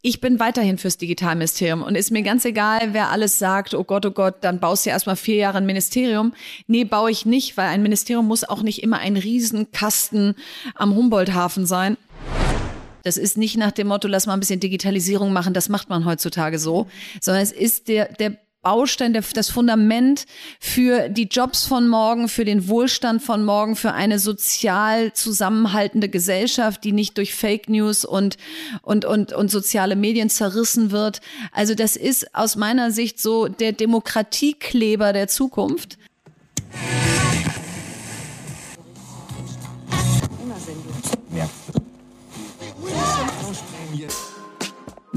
ich bin weiterhin fürs Digitalministerium und ist mir ganz egal, wer alles sagt, oh Gott, oh Gott, dann baust du erstmal vier Jahre ein Ministerium. Nee, baue ich nicht, weil ein Ministerium muss auch nicht immer ein Riesenkasten am Humboldt-Hafen sein. Das ist nicht nach dem Motto, lass mal ein bisschen Digitalisierung machen, das macht man heutzutage so, sondern es ist der, der Baustein, das Fundament für die Jobs von morgen, für den Wohlstand von morgen, für eine sozial zusammenhaltende Gesellschaft, die nicht durch Fake News und, und, und, und soziale Medien zerrissen wird. Also das ist aus meiner Sicht so der Demokratiekleber der Zukunft. Ja.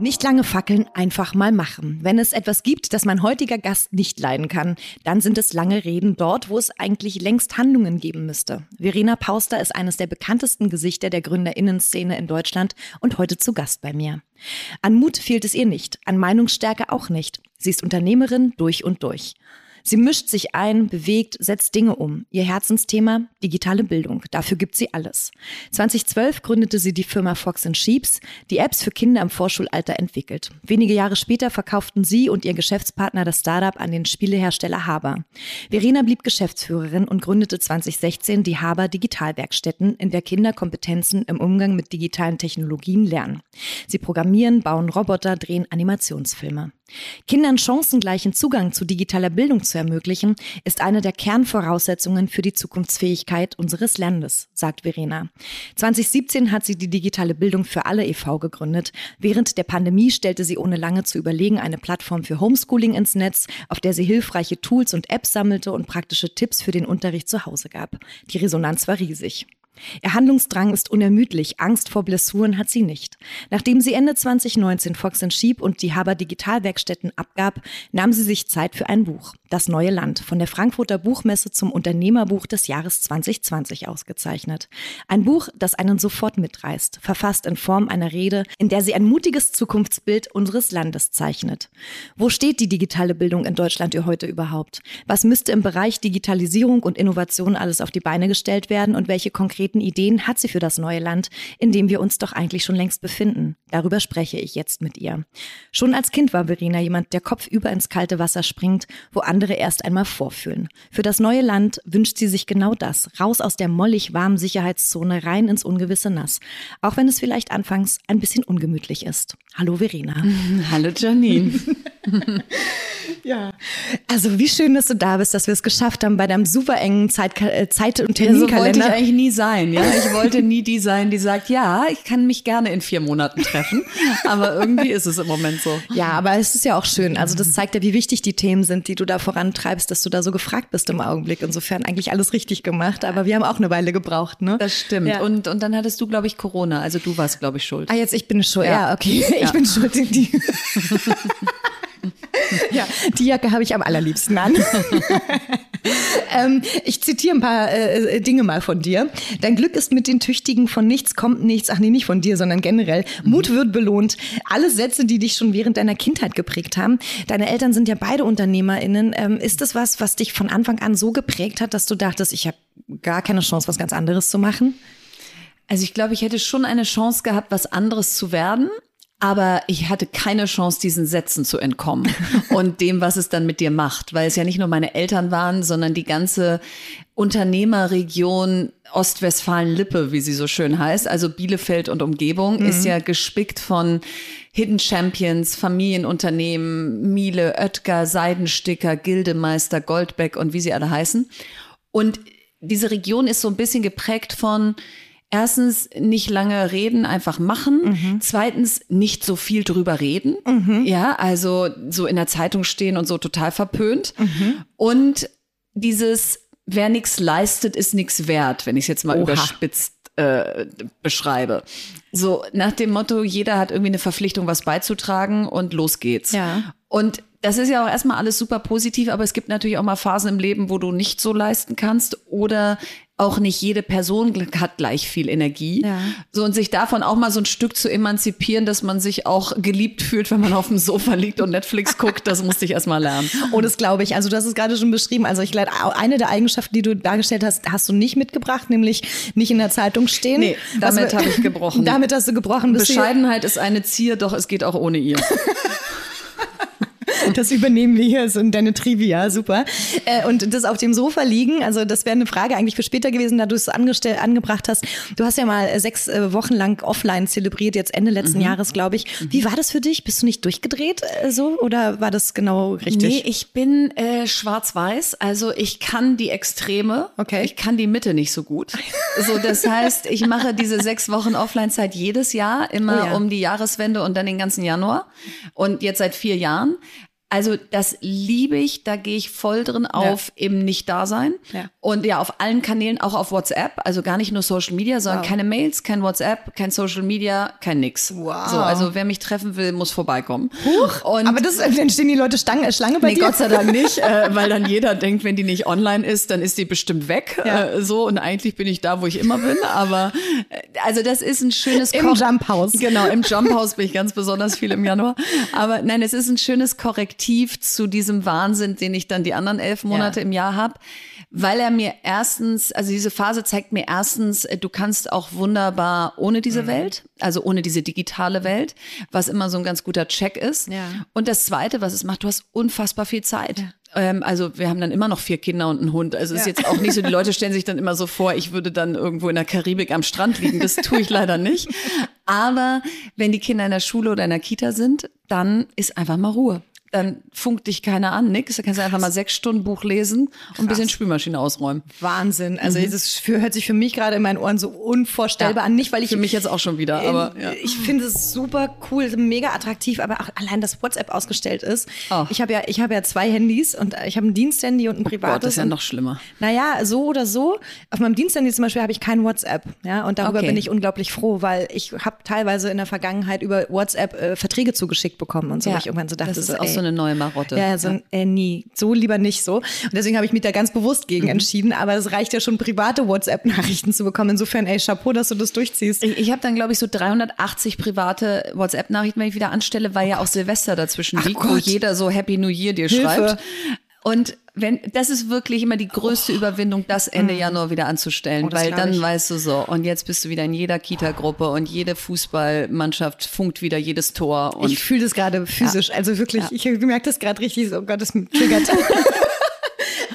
Nicht lange fackeln, einfach mal machen. Wenn es etwas gibt, das mein heutiger Gast nicht leiden kann, dann sind es lange Reden dort, wo es eigentlich längst Handlungen geben müsste. Verena Pauster ist eines der bekanntesten Gesichter der Gründerinnenszene in Deutschland und heute zu Gast bei mir. An Mut fehlt es ihr nicht, an Meinungsstärke auch nicht. Sie ist Unternehmerin durch und durch. Sie mischt sich ein, bewegt, setzt Dinge um. Ihr Herzensthema digitale Bildung. Dafür gibt sie alles. 2012 gründete sie die Firma Fox Sheeps, die Apps für Kinder im Vorschulalter entwickelt. Wenige Jahre später verkauften sie und ihr Geschäftspartner das Startup an den Spielehersteller Haber. Verena blieb Geschäftsführerin und gründete 2016 die Haber Digitalwerkstätten, in der Kinder Kompetenzen im Umgang mit digitalen Technologien lernen. Sie programmieren, bauen Roboter, drehen Animationsfilme. Kindern chancengleichen Zugang zu digitaler Bildung zu ermöglichen, ist eine der Kernvoraussetzungen für die Zukunftsfähigkeit unseres Landes, sagt Verena. 2017 hat sie die digitale Bildung für alle e.V. gegründet. Während der Pandemie stellte sie ohne lange zu überlegen eine Plattform für Homeschooling ins Netz, auf der sie hilfreiche Tools und Apps sammelte und praktische Tipps für den Unterricht zu Hause gab. Die Resonanz war riesig. Ihr Handlungsdrang ist unermüdlich, Angst vor Blessuren hat sie nicht. Nachdem sie Ende 2019 Fox Sheep und die Haber Digitalwerkstätten abgab, nahm sie sich Zeit für ein Buch, Das neue Land, von der Frankfurter Buchmesse zum Unternehmerbuch des Jahres 2020 ausgezeichnet. Ein Buch, das einen sofort mitreißt, verfasst in Form einer Rede, in der sie ein mutiges Zukunftsbild unseres Landes zeichnet. Wo steht die digitale Bildung in Deutschland heute überhaupt? Was müsste im Bereich Digitalisierung und Innovation alles auf die Beine gestellt werden und welche konkreten konkreten Ideen hat sie für das neue Land, in dem wir uns doch eigentlich schon längst befinden. Darüber spreche ich jetzt mit ihr. Schon als Kind war Verena jemand, der kopfüber ins kalte Wasser springt, wo andere erst einmal vorfühlen. Für das neue Land wünscht sie sich genau das. Raus aus der mollig warmen Sicherheitszone, rein ins ungewisse Nass. Auch wenn es vielleicht anfangs ein bisschen ungemütlich ist. Hallo Verena. Hallo Janine. ja. Also wie schön, dass du da bist, dass wir es geschafft haben bei deinem super engen Zeit, äh, Zeit und Terminkalender. Ja, so wollte ich eigentlich nie sein. Ja, ich wollte nie die sein, die sagt, ja, ich kann mich gerne in vier Monaten treffen. Aber irgendwie ist es im Moment so. Ja, aber es ist ja auch schön. Also das zeigt ja, wie wichtig die Themen sind, die du da vorantreibst, dass du da so gefragt bist im Augenblick. Insofern eigentlich alles richtig gemacht. Aber wir haben auch eine Weile gebraucht, ne? Das stimmt. Ja. Und, und dann hattest du, glaube ich, Corona. Also du warst, glaube ich, schuld. Ah, jetzt ich bin schuld. Ja, ja okay. Ich bin schuld. Die ja, die Jacke habe ich am allerliebsten an. ähm, ich zitiere ein paar äh, Dinge mal von dir. Dein Glück ist mit den Tüchtigen von nichts kommt nichts. Ach nee, nicht von dir, sondern generell. Mut wird belohnt. Alle Sätze, die dich schon während deiner Kindheit geprägt haben. Deine Eltern sind ja beide UnternehmerInnen. Ähm, ist das was, was dich von Anfang an so geprägt hat, dass du dachtest, ich habe gar keine Chance, was ganz anderes zu machen? Also ich glaube, ich hätte schon eine Chance gehabt, was anderes zu werden. Aber ich hatte keine Chance, diesen Sätzen zu entkommen und dem, was es dann mit dir macht, weil es ja nicht nur meine Eltern waren, sondern die ganze Unternehmerregion Ostwestfalen-Lippe, wie sie so schön heißt, also Bielefeld und Umgebung, mhm. ist ja gespickt von Hidden Champions, Familienunternehmen, Miele, Oetker, Seidensticker, Gildemeister, Goldbeck und wie sie alle heißen. Und diese Region ist so ein bisschen geprägt von Erstens nicht lange reden, einfach machen. Mhm. Zweitens nicht so viel drüber reden. Mhm. Ja, also so in der Zeitung stehen und so total verpönt. Mhm. Und dieses, wer nichts leistet, ist nichts wert, wenn ich es jetzt mal Oha. überspitzt äh, beschreibe. So nach dem Motto, jeder hat irgendwie eine Verpflichtung, was beizutragen und los geht's. Ja. Und das ist ja auch erstmal alles super positiv, aber es gibt natürlich auch mal Phasen im Leben, wo du nicht so leisten kannst oder auch nicht jede Person hat gleich viel Energie. Ja. So und sich davon auch mal so ein Stück zu emanzipieren, dass man sich auch geliebt fühlt, wenn man auf dem Sofa liegt und Netflix guckt, das musste ich erst mal lernen. Oh, das glaube ich. Also du hast es gerade schon beschrieben. Also ich glaube, eine der Eigenschaften, die du dargestellt hast, hast du nicht mitgebracht, nämlich nicht in der Zeitung stehen. Nee, damit habe ich gebrochen. Damit hast du gebrochen. Bescheidenheit ist eine Zier, doch es geht auch ohne ihr. Das übernehmen wir hier, so in deine Trivia, super. Äh, und das auf dem Sofa liegen, also das wäre eine Frage eigentlich für später gewesen, da du es angebracht hast. Du hast ja mal sechs äh, Wochen lang offline zelebriert, jetzt Ende letzten mhm. Jahres, glaube ich. Wie war das für dich? Bist du nicht durchgedreht äh, so oder war das genau richtig? Nee, ich bin äh, schwarz-weiß, also ich kann die Extreme, okay. ich kann die Mitte nicht so gut. So, das heißt, ich mache diese sechs Wochen Offline-Zeit jedes Jahr, immer oh ja. um die Jahreswende und dann den ganzen Januar und jetzt seit vier Jahren. Also das liebe ich, da gehe ich voll drin auf ja. im Nicht-Dasein. Ja. Und ja, auf allen Kanälen, auch auf WhatsApp, also gar nicht nur Social Media, sondern wow. keine Mails, kein WhatsApp, kein Social Media, kein nix. Wow. So, also wer mich treffen will, muss vorbeikommen. Huch, und aber das, dann stehen die Leute Stange, Schlange bei nee, dir? Gott sei Dank nicht, äh, weil dann jeder denkt, wenn die nicht online ist, dann ist die bestimmt weg. Ja. Äh, so, und eigentlich bin ich da, wo ich immer bin. Aber äh, also das ist ein schönes Im Jump House. Genau, im Jump House bin ich ganz besonders viel im Januar. Aber nein, es ist ein schönes Korrektiv Korrektiv zu diesem Wahnsinn, den ich dann die anderen elf Monate ja. im Jahr habe, weil er mir erstens, also diese Phase zeigt mir erstens, äh, du kannst auch wunderbar ohne diese mhm. Welt, also ohne diese digitale Welt, was immer so ein ganz guter Check ist. Ja. Und das Zweite, was es macht, du hast unfassbar viel Zeit. Ja ähm, also wir haben dann immer noch vier Kinder und einen Hund. Also es ja. ist jetzt auch nicht so, die Leute stellen sich dann immer so vor, ich würde dann irgendwo in der Karibik am Strand liegen. Das tue ich leider nicht. Aber wenn die Kinder in der Schule oder in der Kita sind, dann ist einfach mal Ruhe dann funkt dich keiner an, nix. Da kannst du einfach mal sechs Stunden Buch lesen und ein bisschen Spülmaschine ausräumen. Wahnsinn. Also mhm. das hört sich für mich gerade in meinen Ohren so unvorstellbar ja, an. Nicht, weil ich. Für mich jetzt auch schon wieder, aber. Ja. Ich finde es super cool, mega attraktiv, aber auch allein, dass WhatsApp ausgestellt ist. Oh. Ich habe ja, ich habe ja zwei Handys und ich habe ein Diensthandy und ein privates. Oh Gott, das ist ja noch schlimmer. Naja, so oder so. Auf meinem Diensthandy zum Beispiel habe ich kein WhatsApp. Ja, und darüber okay. bin ich unglaublich froh, weil ich habe teilweise in der Vergangenheit über WhatsApp äh, Verträge zugeschickt bekommen und so, ja, ich irgendwann so dachte, das ist ey, so eine neue Marotte. Ja, so ja. Äh, nie. So lieber nicht so. Und deswegen habe ich mich da ganz bewusst gegen mhm. entschieden. Aber es reicht ja schon, private WhatsApp-Nachrichten zu bekommen. Insofern, ey, Chapeau, dass du das durchziehst. Ich, ich habe dann, glaube ich, so 380 private WhatsApp-Nachrichten, wenn ich wieder anstelle, weil ja auch Silvester dazwischen Ach liegt, Gott. wo jeder so Happy New Year dir Hilfe. schreibt. Und wenn, das ist wirklich immer die größte oh. Überwindung, das Ende mhm. Januar wieder anzustellen, oh, weil dann ich. weißt du so, und jetzt bist du wieder in jeder Kita-Gruppe und jede Fußballmannschaft funkt wieder jedes Tor. Und ich fühle das gerade physisch, ja. also wirklich, ja. ich merke das gerade richtig, so, oh Gott, das triggert.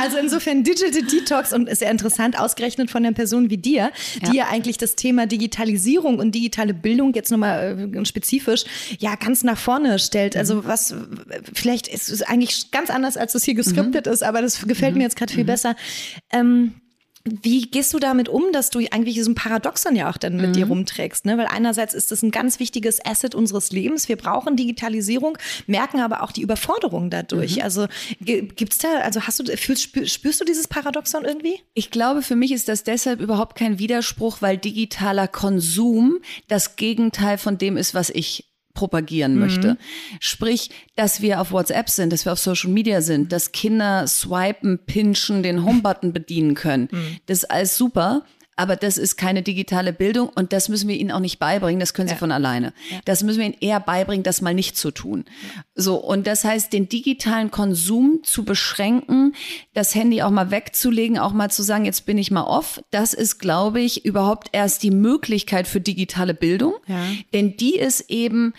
Also insofern Digital Detox und ist sehr interessant, ausgerechnet von einer Person wie dir, die ja, ja eigentlich das Thema Digitalisierung und digitale Bildung jetzt nochmal äh, spezifisch ja ganz nach vorne stellt. Also mhm. was, vielleicht ist es eigentlich ganz anders, als es hier geskriptet mhm. ist, aber das gefällt mhm. mir jetzt gerade viel mhm. besser. Ähm, wie gehst du damit um, dass du eigentlich diesen Paradoxon ja auch dann mit mhm. dir rumträgst? Ne? Weil einerseits ist das ein ganz wichtiges Asset unseres Lebens. Wir brauchen Digitalisierung, merken aber auch die Überforderung dadurch. Mhm. Also gibt's da, also hast du, fühlst, spürst du dieses Paradoxon irgendwie? Ich glaube, für mich ist das deshalb überhaupt kein Widerspruch, weil digitaler Konsum das Gegenteil von dem ist, was ich propagieren mhm. möchte. Sprich, dass wir auf WhatsApp sind, dass wir auf Social Media sind, dass Kinder swipen, pinchen, den Home-Button bedienen können. Mhm. Das ist alles super. Aber das ist keine digitale Bildung und das müssen wir ihnen auch nicht beibringen, das können sie ja. von alleine. Ja. Das müssen wir ihnen eher beibringen, das mal nicht zu tun. Ja. So, und das heißt, den digitalen Konsum zu beschränken, das Handy auch mal wegzulegen, auch mal zu sagen, jetzt bin ich mal off, das ist, glaube ich, überhaupt erst die Möglichkeit für digitale Bildung. Denn die ist eben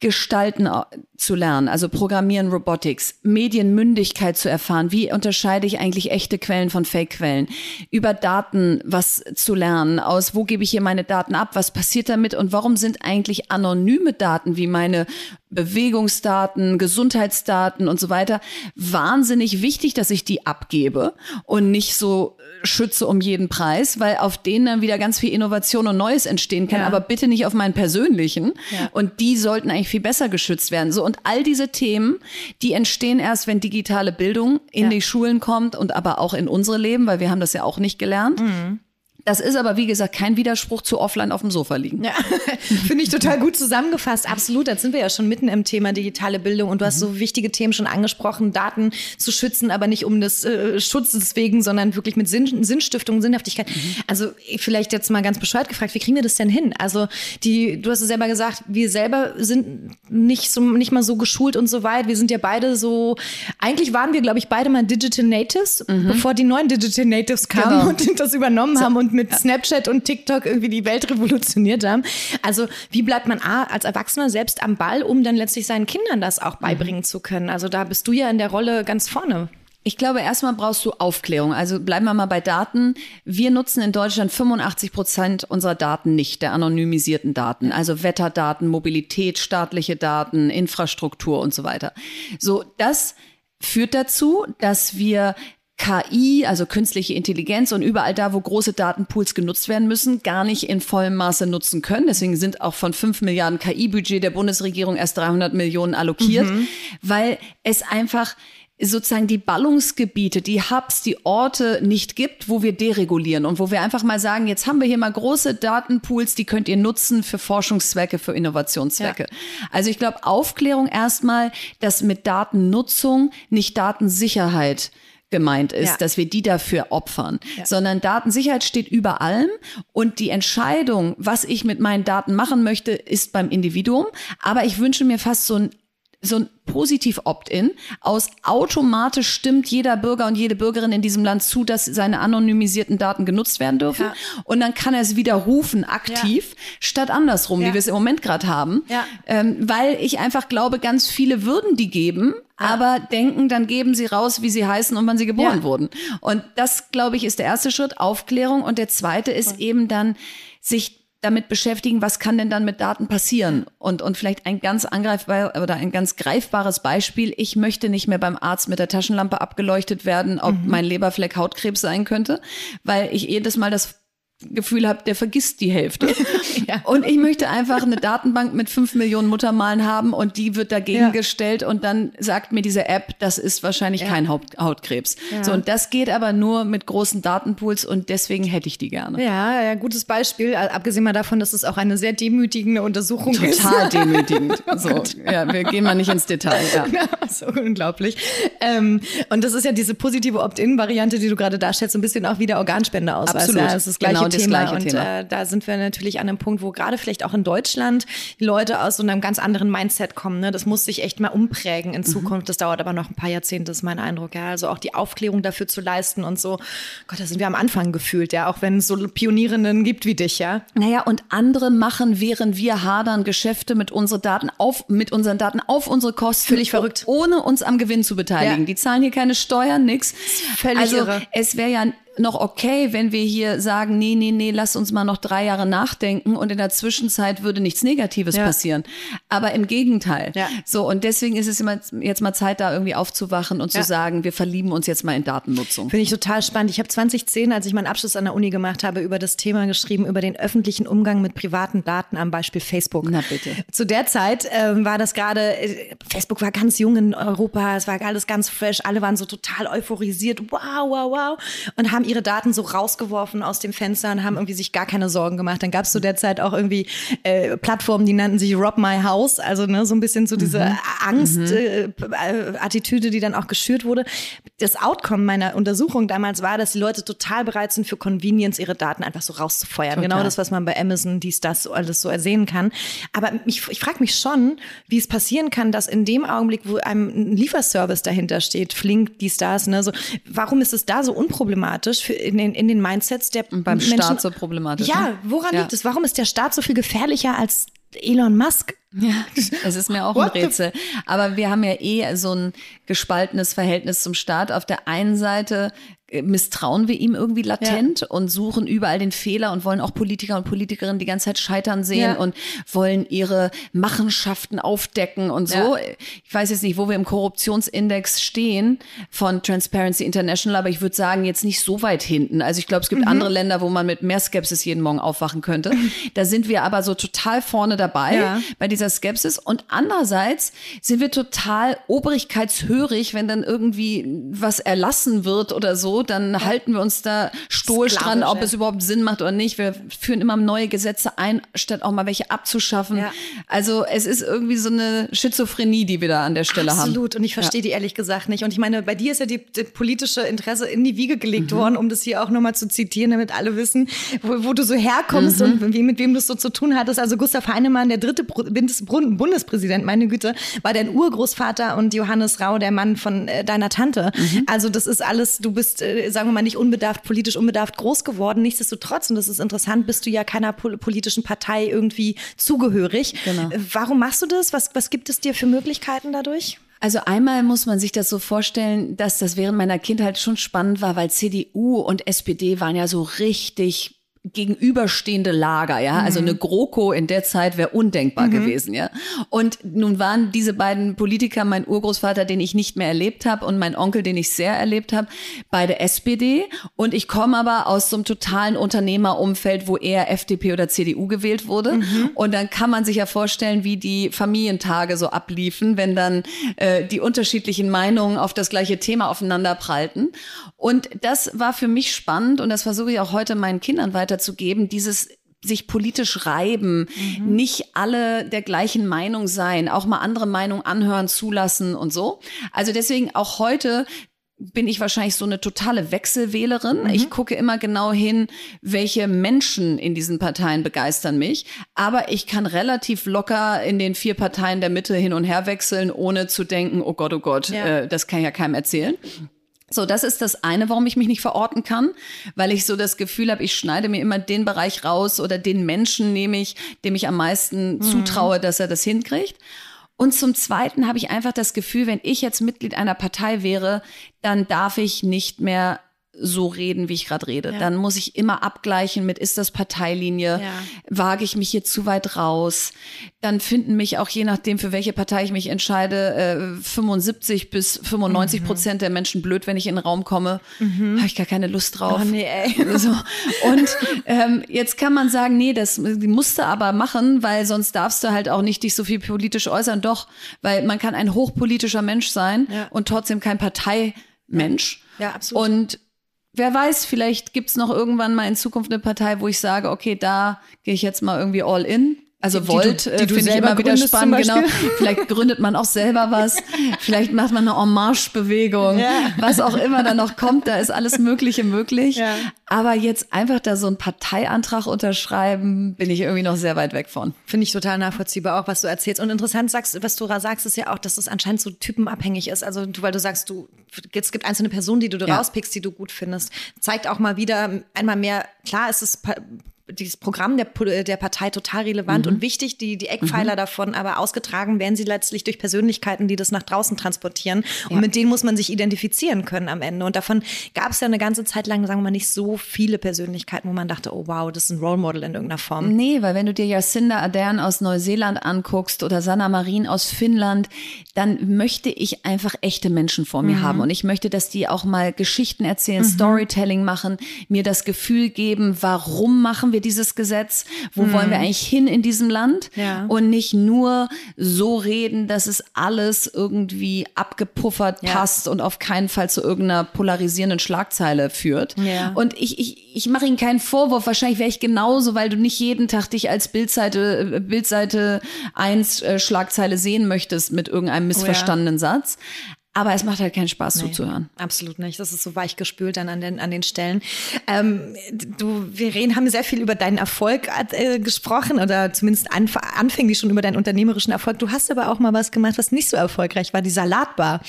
gestalten zu lernen, also Programmieren, Robotics, Medienmündigkeit zu erfahren, wie unterscheide ich eigentlich echte Quellen von Fake-Quellen, über Daten was zu lernen, aus wo gebe ich hier meine Daten ab, was passiert damit und warum sind eigentlich anonyme Daten wie meine Bewegungsdaten, Gesundheitsdaten und so weiter wahnsinnig wichtig, dass ich die abgebe und nicht so schütze um jeden Preis, weil auf denen dann wieder ganz viel Innovation und Neues entstehen kann, ja. aber bitte nicht auf meinen persönlichen. Ja. Und die sollten eigentlich viel besser geschützt werden. So und all diese Themen, die entstehen erst, wenn digitale Bildung in ja. die Schulen kommt und aber auch in unsere Leben, weil wir haben das ja auch nicht gelernt. Mhm. Das ist aber, wie gesagt, kein Widerspruch zu offline auf dem Sofa liegen. Ja, finde ich total gut zusammengefasst. Absolut. Jetzt sind wir ja schon mitten im Thema digitale Bildung und du hast so wichtige Themen schon angesprochen, Daten zu schützen, aber nicht um des äh, Schutzes wegen, sondern wirklich mit Sinn, Sinnstiftung, Sinnhaftigkeit. Mhm. Also vielleicht jetzt mal ganz bescheuert gefragt, wie kriegen wir das denn hin? Also die, du hast es selber gesagt, wir selber sind nicht so, nicht mal so geschult und so weit. Wir sind ja beide so, eigentlich waren wir, glaube ich, beide mal Digital Natives, mhm. bevor die neuen Digital Natives kamen genau. und das übernommen so. haben und mit Snapchat und TikTok irgendwie die Welt revolutioniert haben. Also wie bleibt man A, als Erwachsener selbst am Ball, um dann letztlich seinen Kindern das auch beibringen mhm. zu können? Also da bist du ja in der Rolle ganz vorne. Ich glaube, erstmal brauchst du Aufklärung. Also bleiben wir mal bei Daten. Wir nutzen in Deutschland 85 Prozent unserer Daten nicht, der anonymisierten Daten. Also Wetterdaten, Mobilität, staatliche Daten, Infrastruktur und so weiter. So, das führt dazu, dass wir KI, also künstliche Intelligenz und überall da, wo große Datenpools genutzt werden müssen, gar nicht in vollem Maße nutzen können. Deswegen sind auch von 5 Milliarden KI-Budget der Bundesregierung erst 300 Millionen allokiert, mhm. weil es einfach sozusagen die Ballungsgebiete, die Hubs, die Orte nicht gibt, wo wir deregulieren und wo wir einfach mal sagen, jetzt haben wir hier mal große Datenpools, die könnt ihr nutzen für Forschungszwecke, für Innovationszwecke. Ja. Also ich glaube, Aufklärung erstmal, dass mit Datennutzung nicht Datensicherheit gemeint ist, ja. dass wir die dafür opfern, ja. sondern Datensicherheit steht über allem und die Entscheidung, was ich mit meinen Daten machen möchte, ist beim Individuum. Aber ich wünsche mir fast so ein so ein positiv Opt-in aus automatisch stimmt jeder Bürger und jede Bürgerin in diesem Land zu, dass seine anonymisierten Daten genutzt werden dürfen. Ja. Und dann kann er es widerrufen aktiv, ja. statt andersrum, ja. wie wir es im Moment gerade haben. Ähm, weil ich einfach glaube, ganz viele würden die geben, aber denken, dann geben sie raus, wie sie heißen und wann sie geboren wurden. Und das, glaube ich, ist der erste Schritt, Aufklärung. Und der zweite ist eben dann, sich damit beschäftigen, was kann denn dann mit Daten passieren? Und, und vielleicht ein ganz angreifbar oder ein ganz greifbares Beispiel. Ich möchte nicht mehr beim Arzt mit der Taschenlampe abgeleuchtet werden, ob mhm. mein Leberfleck Hautkrebs sein könnte, weil ich jedes Mal das Gefühl habe, der vergisst die Hälfte. ja. Und ich möchte einfach eine Datenbank mit fünf Millionen Muttermalen haben und die wird dagegen ja. gestellt und dann sagt mir diese App, das ist wahrscheinlich ja. kein Haut Hautkrebs. So, und das geht aber nur mit großen Datenpools und deswegen hätte ich die gerne. Ja, ja, gutes Beispiel. Abgesehen mal davon, dass es auch eine sehr demütigende Untersuchung Total ist. Total demütigend. oh so, ja, wir gehen mal nicht ins Detail. Ja. so unglaublich. Ähm, und das ist ja diese positive Opt-in-Variante, die du gerade darstellst, so ein bisschen auch wieder Organspende aus. Absolut. Ja, das ist das gleiche genau Thema. und Thema. Äh, da sind wir natürlich an einem Punkt, wo gerade vielleicht auch in Deutschland die Leute aus so einem ganz anderen Mindset kommen. Ne? Das muss sich echt mal umprägen in mhm. Zukunft. Mhm. Das dauert aber noch ein paar Jahrzehnte, ist mein Eindruck. Ja? Also auch die Aufklärung dafür zu leisten und so. Gott, da sind wir am Anfang gefühlt, ja, auch wenn es so Pionierinnen gibt wie dich, ja. Naja, und andere machen, während wir hadern, Geschäfte mit unseren Daten auf, mit unseren Daten auf unsere Kosten. Völlig verrückt. Ohne uns am Gewinn zu beteiligen. Ja. Die zahlen hier keine Steuern, nix. Völlig also, irre. Es wäre ja noch okay, wenn wir hier sagen, nee, nee, nee, lass uns mal noch drei Jahre nachdenken und in der Zwischenzeit würde nichts Negatives ja. passieren. Aber im Gegenteil. Ja. So, und deswegen ist es immer jetzt mal Zeit, da irgendwie aufzuwachen und ja. zu sagen, wir verlieben uns jetzt mal in Datennutzung. Finde ich total spannend. Ich habe 2010, als ich meinen Abschluss an der Uni gemacht habe, über das Thema geschrieben, über den öffentlichen Umgang mit privaten Daten am Beispiel Facebook. Na bitte. Zu der Zeit ähm, war das gerade, äh, Facebook war ganz jung in Europa, es war alles ganz fresh, alle waren so total euphorisiert, wow, wow, wow, und haben ihre Daten so rausgeworfen aus dem Fenster und haben irgendwie sich gar keine Sorgen gemacht. Dann gab es zu der Zeit auch irgendwie äh, Plattformen, die nannten sich Rob My House, also ne, so ein bisschen so diese mhm. Angst-Attitüde, mhm. äh, die dann auch geschürt wurde. Das Outcome meiner Untersuchung damals war, dass die Leute total bereit sind, für Convenience ihre Daten einfach so rauszufeuern. Total. Genau das, was man bei Amazon, dies, das, alles so ersehen kann. Aber ich, ich frage mich schon, wie es passieren kann, dass in dem Augenblick, wo einem ein Lieferservice dahinter steht, Flink, dies, das, ne, so, warum ist es da so unproblematisch? problematisch für in den, in den Mindsets der Und beim Menschen. Staat so problematisch. Ja, ne? woran ja. liegt es? Warum ist der Staat so viel gefährlicher als Elon Musk ja, es ist mir auch ein Rätsel. Aber wir haben ja eh so ein gespaltenes Verhältnis zum Staat. Auf der einen Seite misstrauen wir ihm irgendwie latent ja. und suchen überall den Fehler und wollen auch Politiker und Politikerinnen die ganze Zeit scheitern sehen ja. und wollen ihre Machenschaften aufdecken und so. Ja. Ich weiß jetzt nicht, wo wir im Korruptionsindex stehen von Transparency International, aber ich würde sagen, jetzt nicht so weit hinten. Also ich glaube, es gibt mhm. andere Länder, wo man mit mehr Skepsis jeden Morgen aufwachen könnte. Da sind wir aber so total vorne dabei bei dieser Skepsis und andererseits sind wir total obrigkeitshörig, wenn dann irgendwie was erlassen wird oder so dann ja. halten wir uns da stoisch dran, ob es überhaupt Sinn macht oder nicht. Wir führen immer neue Gesetze ein, statt auch mal welche abzuschaffen. Ja. Also es ist irgendwie so eine Schizophrenie, die wir da an der Stelle Absolut. haben. Absolut. Und ich verstehe die ehrlich gesagt nicht. Und ich meine, bei dir ist ja die, die politische Interesse in die Wiege gelegt mhm. worden, um das hier auch nochmal zu zitieren, damit alle wissen, wo, wo du so herkommst mhm. und wie, mit wem du es so zu tun hattest. Also Gustav Heinemann, der dritte Bundespräsident, meine Güte, war dein Urgroßvater und Johannes Rau, der Mann von äh, deiner Tante. Mhm. Also das ist alles, du bist äh, sagen wir mal, nicht unbedarft, politisch unbedarft groß geworden. Nichtsdestotrotz, und das ist interessant, bist du ja keiner politischen Partei irgendwie zugehörig. Genau. Äh, warum machst du das? Was, was gibt es dir für Möglichkeiten dadurch? Also einmal muss man sich das so vorstellen, dass das während meiner Kindheit schon spannend war, weil CDU und SPD waren ja so richtig gegenüberstehende Lager, ja. Also mhm. eine GroKo in der Zeit wäre undenkbar mhm. gewesen, ja. Und nun waren diese beiden Politiker, mein Urgroßvater, den ich nicht mehr erlebt habe, und mein Onkel, den ich sehr erlebt habe, beide SPD. Und ich komme aber aus so einem totalen Unternehmerumfeld, wo eher FDP oder CDU gewählt wurde. Mhm. Und dann kann man sich ja vorstellen, wie die Familientage so abliefen, wenn dann äh, die unterschiedlichen Meinungen auf das gleiche Thema aufeinander prallten. Und das war für mich spannend und das versuche ich auch heute meinen Kindern weiterzugeben, dieses sich politisch reiben, mhm. nicht alle der gleichen Meinung sein, auch mal andere Meinungen anhören, zulassen und so. Also deswegen auch heute bin ich wahrscheinlich so eine totale Wechselwählerin. Mhm. Ich gucke immer genau hin, welche Menschen in diesen Parteien begeistern mich. Aber ich kann relativ locker in den vier Parteien der Mitte hin und her wechseln, ohne zu denken, oh Gott, oh Gott, ja. äh, das kann ja keinem erzählen. So, das ist das eine, warum ich mich nicht verorten kann, weil ich so das Gefühl habe, ich schneide mir immer den Bereich raus oder den Menschen nehme ich, dem ich am meisten mhm. zutraue, dass er das hinkriegt. Und zum Zweiten habe ich einfach das Gefühl, wenn ich jetzt Mitglied einer Partei wäre, dann darf ich nicht mehr so reden, wie ich gerade rede. Ja. Dann muss ich immer abgleichen mit, ist das Parteilinie? Ja. Wage ich mich hier zu weit raus? Dann finden mich auch je nachdem, für welche Partei ich mich entscheide, äh, 75 bis 95 mhm. Prozent der Menschen blöd, wenn ich in den Raum komme. Mhm. Habe ich gar keine Lust drauf. Oh, nee, ey. So. Und ähm, jetzt kann man sagen, nee, das musst du aber machen, weil sonst darfst du halt auch nicht dich so viel politisch äußern. Doch, weil man kann ein hochpolitischer Mensch sein ja. und trotzdem kein Parteimensch. Ja, absolut. Und wer weiß, vielleicht gibt's noch irgendwann mal in Zukunft eine Partei, wo ich sage, okay, da gehe ich jetzt mal irgendwie all in. Also die, Volt, äh, finde ich immer wieder spannend, genau. Vielleicht gründet man auch selber was, vielleicht macht man eine En-Marche-Bewegung, ja. was auch immer da noch kommt, da ist alles Mögliche möglich. Ja. Aber jetzt einfach da so einen Parteiantrag unterschreiben, bin ich irgendwie noch sehr weit weg von. Finde ich total nachvollziehbar, auch was du erzählst. Und interessant sagst, was du sagst, ist ja auch, dass es anscheinend so typenabhängig ist. Also du, weil du sagst, du, es gibt einzelne Personen, die du ja. rauspickst, die du gut findest. Zeigt auch mal wieder einmal mehr, klar ist es dieses Programm der, der Partei total relevant mhm. und wichtig, die, die Eckpfeiler mhm. davon, aber ausgetragen werden sie letztlich durch Persönlichkeiten, die das nach draußen transportieren. Und mit denen muss man sich identifizieren können am Ende. Und davon gab es ja eine ganze Zeit lang, sagen wir mal, nicht so viele Persönlichkeiten, wo man dachte, oh wow, das ist ein Role Model in irgendeiner Form. Nee, weil wenn du dir Jacinda Ardern aus Neuseeland anguckst oder Sanna Marin aus Finnland, dann möchte ich einfach echte Menschen vor mir mhm. haben. Und ich möchte, dass die auch mal Geschichten erzählen, mhm. Storytelling machen, mir das Gefühl geben, warum machen wir dieses Gesetz? Wo mhm. wollen wir eigentlich hin in diesem Land? Ja. Und nicht nur so reden, dass es alles irgendwie abgepuffert ja. passt und auf keinen Fall zu irgendeiner polarisierenden Schlagzeile führt. Ja. Und ich, ich, ich mache Ihnen keinen Vorwurf. Wahrscheinlich wäre ich genauso, weil du nicht jeden Tag dich als Bildseite, Bildseite 1 äh, Schlagzeile sehen möchtest mit irgendeinem missverstandenen oh Satz. Aber es macht halt keinen Spaß nee, zuzuhören. Absolut nicht. Das ist so weich gespült dann an den, an den Stellen. Ähm, du, wir reden, haben sehr viel über deinen Erfolg äh, gesprochen oder zumindest anf anfänglich schon über deinen unternehmerischen Erfolg. Du hast aber auch mal was gemacht, was nicht so erfolgreich war, die Salatbar.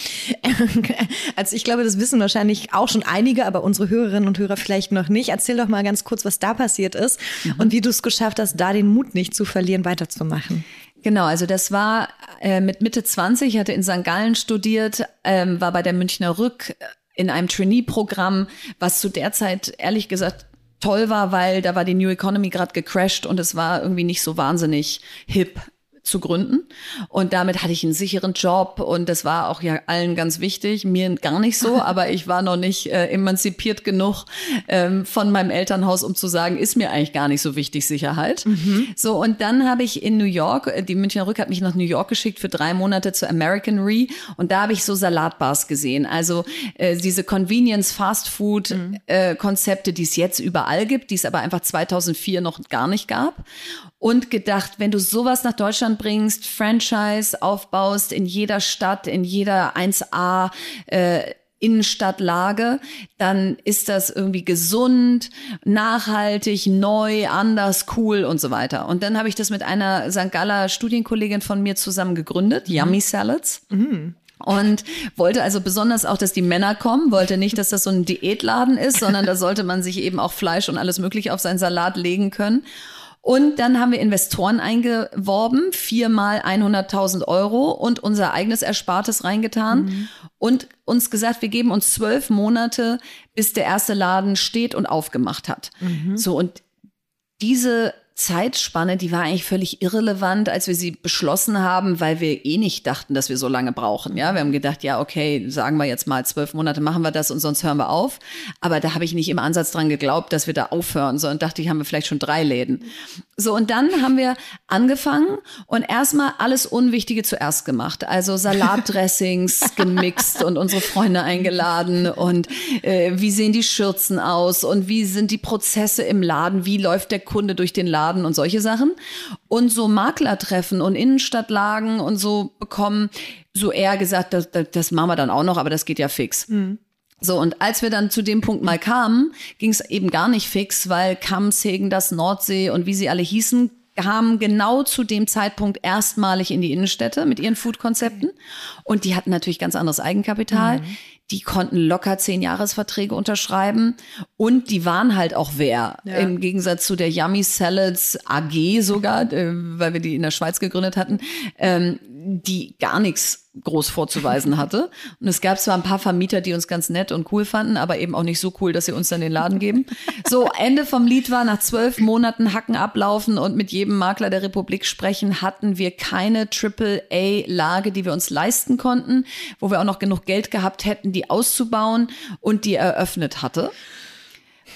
also ich glaube, das wissen wahrscheinlich auch schon einige, aber unsere Hörerinnen und Hörer vielleicht noch nicht. Erzähl doch mal ganz kurz, was da passiert ist mhm. und wie du es geschafft hast, da den Mut nicht zu verlieren, weiterzumachen. Genau, also das war äh, mit Mitte 20, hatte in St. Gallen studiert, ähm, war bei der Münchner Rück äh, in einem Trainee-Programm, was zu der Zeit ehrlich gesagt toll war, weil da war die New Economy gerade gecrashed und es war irgendwie nicht so wahnsinnig hip zu gründen. Und damit hatte ich einen sicheren Job und das war auch ja allen ganz wichtig. Mir gar nicht so, aber ich war noch nicht äh, emanzipiert genug ähm, von meinem Elternhaus, um zu sagen, ist mir eigentlich gar nicht so wichtig Sicherheit. Mhm. So, und dann habe ich in New York, äh, die Münchner Rück hat mich nach New York geschickt für drei Monate zu American Re und da habe ich so Salatbars gesehen. Also äh, diese Convenience Fast Food mhm. äh, Konzepte, die es jetzt überall gibt, die es aber einfach 2004 noch gar nicht gab und gedacht, wenn du sowas nach Deutschland bringst, Franchise aufbaust in jeder Stadt, in jeder 1A äh, Innenstadtlage, dann ist das irgendwie gesund, nachhaltig, neu, anders, cool und so weiter. Und dann habe ich das mit einer St. Galler Studienkollegin von mir zusammen gegründet, mhm. Yummy Salads. Mhm. Und wollte also besonders auch, dass die Männer kommen, wollte nicht, dass das so ein Diätladen ist, sondern da sollte man sich eben auch Fleisch und alles Mögliche auf seinen Salat legen können. Und dann haben wir Investoren eingeworben, viermal 100.000 Euro und unser eigenes Erspartes reingetan mhm. und uns gesagt, wir geben uns zwölf Monate, bis der erste Laden steht und aufgemacht hat. Mhm. So, und diese Zeitspanne, die war eigentlich völlig irrelevant, als wir sie beschlossen haben, weil wir eh nicht dachten, dass wir so lange brauchen. Ja, wir haben gedacht, ja, okay, sagen wir jetzt mal zwölf Monate machen wir das und sonst hören wir auf. Aber da habe ich nicht im Ansatz dran geglaubt, dass wir da aufhören, sondern dachte ich, haben wir vielleicht schon drei Läden. So, und dann haben wir angefangen und erstmal alles Unwichtige zuerst gemacht. Also Salatdressings gemixt und unsere Freunde eingeladen und äh, wie sehen die Schürzen aus und wie sind die Prozesse im Laden, wie läuft der Kunde durch den Laden Laden und solche Sachen. Und so Maklertreffen und Innenstadtlagen und so bekommen, so eher gesagt, das, das, das machen wir dann auch noch, aber das geht ja fix. Mhm. So, und als wir dann zu dem Punkt mal kamen, ging es eben gar nicht fix, weil Kamsegen, das Nordsee und wie sie alle hießen, kamen genau zu dem Zeitpunkt erstmalig in die Innenstädte mit ihren Food-Konzepten. Und die hatten natürlich ganz anderes Eigenkapital. Mhm die konnten locker zehn Jahresverträge unterschreiben und die waren halt auch wer. Ja. Im Gegensatz zu der Yummy Salads AG sogar, äh, weil wir die in der Schweiz gegründet hatten, ähm, die gar nichts groß vorzuweisen hatte. Und es gab zwar ein paar Vermieter, die uns ganz nett und cool fanden, aber eben auch nicht so cool, dass sie uns dann den Laden geben. So, Ende vom Lied war, nach zwölf Monaten Hacken ablaufen und mit jedem Makler der Republik sprechen, hatten wir keine Triple-A-Lage, die wir uns leisten konnten, wo wir auch noch genug Geld gehabt hätten, die auszubauen und die eröffnet hatte.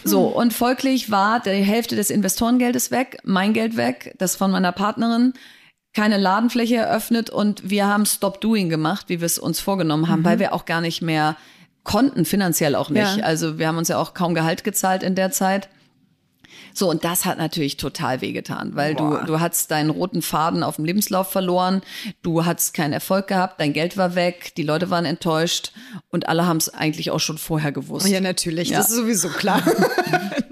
So, und folglich war die Hälfte des Investorengeldes weg, mein Geld weg, das von meiner Partnerin keine Ladenfläche eröffnet und wir haben Stop Doing gemacht, wie wir es uns vorgenommen haben, mhm. weil wir auch gar nicht mehr konnten, finanziell auch nicht. Ja. Also wir haben uns ja auch kaum Gehalt gezahlt in der Zeit. So, und das hat natürlich total wehgetan, weil Boah. du, du hast deinen roten Faden auf dem Lebenslauf verloren, du hattest keinen Erfolg gehabt, dein Geld war weg, die Leute waren enttäuscht und alle haben es eigentlich auch schon vorher gewusst. Ja, natürlich, ja. das ist sowieso klar.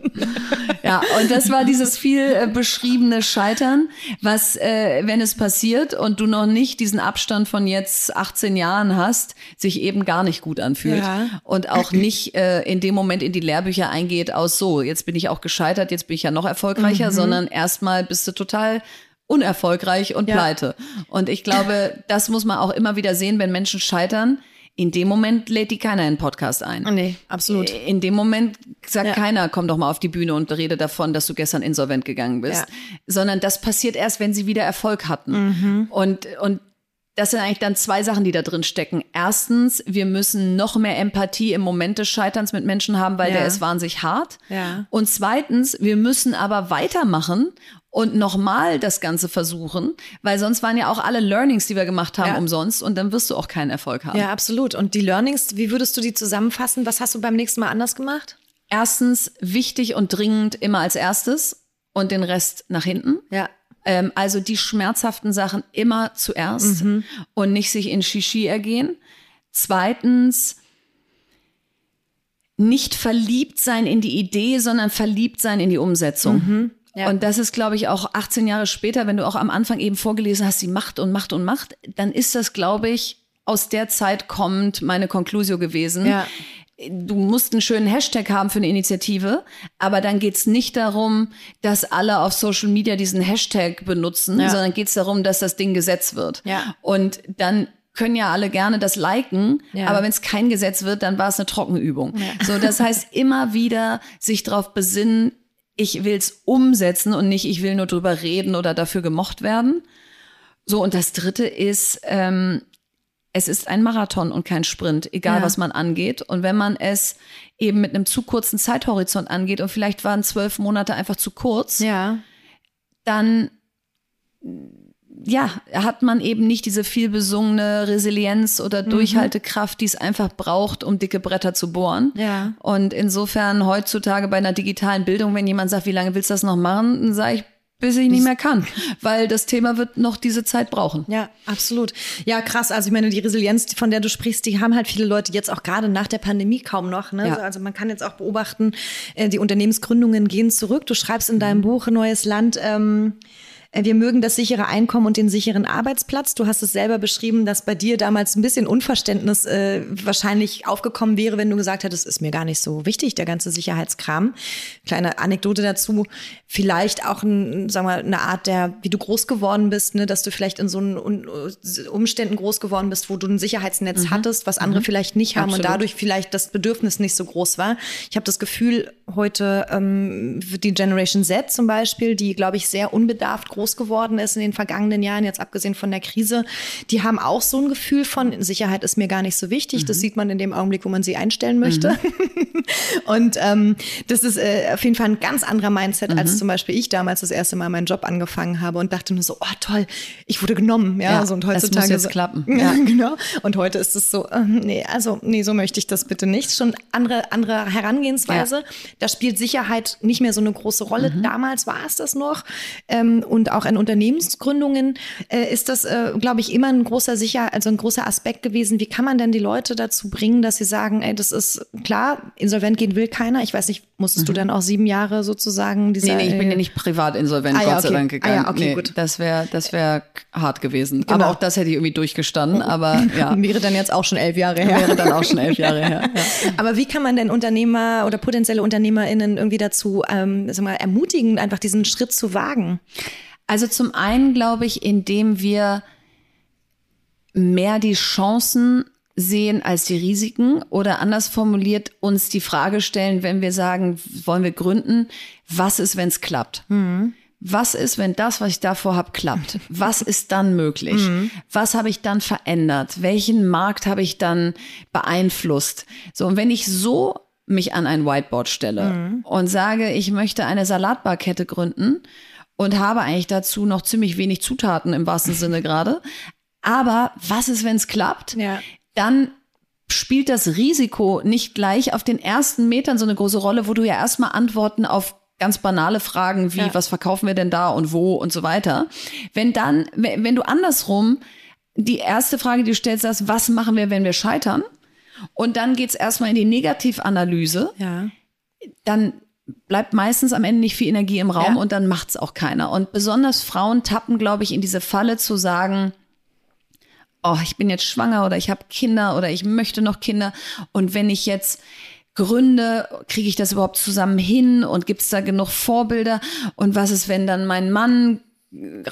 Ja, und das war dieses viel äh, beschriebene Scheitern, was, äh, wenn es passiert und du noch nicht diesen Abstand von jetzt 18 Jahren hast, sich eben gar nicht gut anfühlt. Ja. Und auch nicht äh, in dem Moment in die Lehrbücher eingeht aus so, jetzt bin ich auch gescheitert, jetzt bin ich ja noch erfolgreicher, mhm. sondern erstmal bist du total unerfolgreich und ja. pleite. Und ich glaube, das muss man auch immer wieder sehen, wenn Menschen scheitern in dem Moment lädt die keiner in den Podcast ein. Nee, absolut. In dem Moment sagt ja. keiner, komm doch mal auf die Bühne und rede davon, dass du gestern insolvent gegangen bist. Ja. Sondern das passiert erst, wenn sie wieder Erfolg hatten. Mhm. Und, und das sind eigentlich dann zwei Sachen, die da drin stecken. Erstens, wir müssen noch mehr Empathie im Moment des Scheiterns mit Menschen haben, weil ja. der ist wahnsinnig hart. Ja. Und zweitens, wir müssen aber weitermachen und nochmal das Ganze versuchen, weil sonst waren ja auch alle Learnings, die wir gemacht haben, ja. umsonst und dann wirst du auch keinen Erfolg haben. Ja, absolut. Und die Learnings, wie würdest du die zusammenfassen? Was hast du beim nächsten Mal anders gemacht? Erstens, wichtig und dringend immer als erstes und den Rest nach hinten. Ja. Ähm, also die schmerzhaften Sachen immer zuerst mhm. und nicht sich in Shishi ergehen. Zweitens, nicht verliebt sein in die Idee, sondern verliebt sein in die Umsetzung. Mhm. Ja. Und das ist, glaube ich, auch 18 Jahre später, wenn du auch am Anfang eben vorgelesen hast, sie macht und macht und macht, dann ist das, glaube ich, aus der Zeit kommend meine Conclusio gewesen. Ja. Du musst einen schönen Hashtag haben für eine Initiative, aber dann geht's nicht darum, dass alle auf Social Media diesen Hashtag benutzen, Ja. sondern geht's darum, dass das Ding gesetzt wird. Ja. Und dann können ja alle gerne das liken, Ja. aber wenn es kein Gesetz wird, dann war es eine Trockenübung. So, das heißt immer wieder sich darauf besinnen, ich will's umsetzen und nicht, ich will nur drüber reden oder dafür gemocht werden. So, und das dritte ist, ähm, es ist ein Marathon und kein Sprint, egal Ja. was man angeht. Und wenn man es eben mit einem zu kurzen Zeithorizont angeht und vielleicht waren zwölf Monate einfach zu kurz, Ja. dann ja, hat man eben nicht diese vielbesungene Resilienz oder Mhm. Durchhaltekraft, die es einfach braucht, um dicke Bretter zu bohren. Ja. Und insofern heutzutage bei einer digitalen Bildung, wenn jemand sagt, wie lange willst du das noch machen, dann sage ich, bis ich nicht mehr kann, weil das Thema wird noch diese Zeit brauchen. Ja, absolut. Ja, krass. Also ich meine, die Resilienz, von der du sprichst, die haben halt viele Leute jetzt auch gerade nach der Pandemie kaum noch. Ne? Ja. Also man kann jetzt auch beobachten, äh, die Unternehmensgründungen gehen zurück. Du schreibst in deinem Buch Neues Land. Ähm, äh, wir mögen das sichere Einkommen und den sicheren Arbeitsplatz. Du hast es selber beschrieben, dass bei dir damals ein bisschen Unverständnis äh, wahrscheinlich aufgekommen wäre, wenn du gesagt hättest, ist mir gar nicht so wichtig, der ganze Sicherheitskram. Kleine Anekdote dazu. Vielleicht auch ein, sagen wir, eine Art der, wie du groß geworden bist, ne, dass du vielleicht in so einen Un- Umständen groß geworden bist, wo du ein Sicherheitsnetz hattest, was andere vielleicht nicht haben Absolut. und dadurch vielleicht das Bedürfnis nicht so groß war. Ich habe das Gefühl, heute ähm, die Generation Z zum Beispiel, die, glaube ich, sehr unbedarft groß geworden ist in den vergangenen Jahren, jetzt abgesehen von der Krise, die haben auch so ein Gefühl von Sicherheit ist mir gar nicht so wichtig. Das sieht man in dem Augenblick, wo man sie einstellen möchte. Und ähm, das ist äh, auf jeden Fall ein ganz anderer Mindset, Mhm. als zum Beispiel ich damals das erste Mal meinen Job angefangen habe und dachte nur so, oh toll, ich wurde genommen. Ja, Ja, so und es muss heutzutage jetzt klappen. Ja, genau. Und heute ist es so, ähm, nee, also nee, so möchte ich das bitte nicht. Schon andere andere Herangehensweise. Da spielt Sicherheit nicht mehr so eine große Rolle. Mhm. Damals war es das noch. Ähm, und auch in Unternehmensgründungen äh, ist das, äh, glaube ich, immer ein großer Sicher, also ein großer Aspekt gewesen. Wie kann man denn die Leute dazu bringen, dass sie sagen, ey, das ist klar, insolvent gehen will keiner. Ich weiß nicht, musstest du dann auch sieben Jahre sozusagen dieser Mhm. Nee, nee, ich bin äh, ja nicht privat insolvent, Ah, ja, Gott sei okay. Dank Ah, gegangen. ja, okay, nee, gut. Das wäre das wär hart gewesen. Genau. Aber auch das hätte ich irgendwie durchgestanden. Aber ja, wäre dann jetzt auch schon elf Jahre her. wäre dann auch schon elf Jahre her. Ja. Aber wie kann man denn Unternehmer oder potenzielle UnternehmerInnen irgendwie dazu ähm, sag mal, ermutigen, einfach diesen Schritt zu wagen? Also zum einen glaube ich, indem wir mehr die Chancen sehen als die Risiken oder anders formuliert uns die Frage stellen, wenn wir sagen, wollen wir gründen, was ist, wenn es klappt? Was ist, wenn das, was ich davor habe, klappt? Was ist dann möglich? Was habe ich dann verändert? Welchen Markt habe ich dann beeinflusst? So, und wenn ich so mich an ein Whiteboard stelle und sage, ich möchte eine Salatbarkette gründen und habe eigentlich dazu noch ziemlich wenig Zutaten im wahrsten Sinne gerade. Aber was ist, wenn es klappt? Ja. Dann spielt das Risiko nicht gleich auf den ersten Metern so eine große Rolle, wo du ja erstmal Antworten auf ganz banale Fragen wie, Ja. was verkaufen wir denn da und wo und so weiter. Wenn dann, wenn du andersrum die erste Frage, die du stellst, ist, was machen wir, wenn wir scheitern? Und dann geht's erstmal in die Negativanalyse Ja. dann bleibt meistens am Ende nicht viel Energie im Raum Ja. und dann macht's auch keiner. Und besonders Frauen tappen, glaube ich, in diese Falle zu sagen, oh, ich bin jetzt schwanger oder ich habe Kinder oder ich möchte noch Kinder. Und wenn ich jetzt gründe, kriege ich das überhaupt zusammen hin und gibt's da genug Vorbilder? Und was ist, wenn dann mein Mann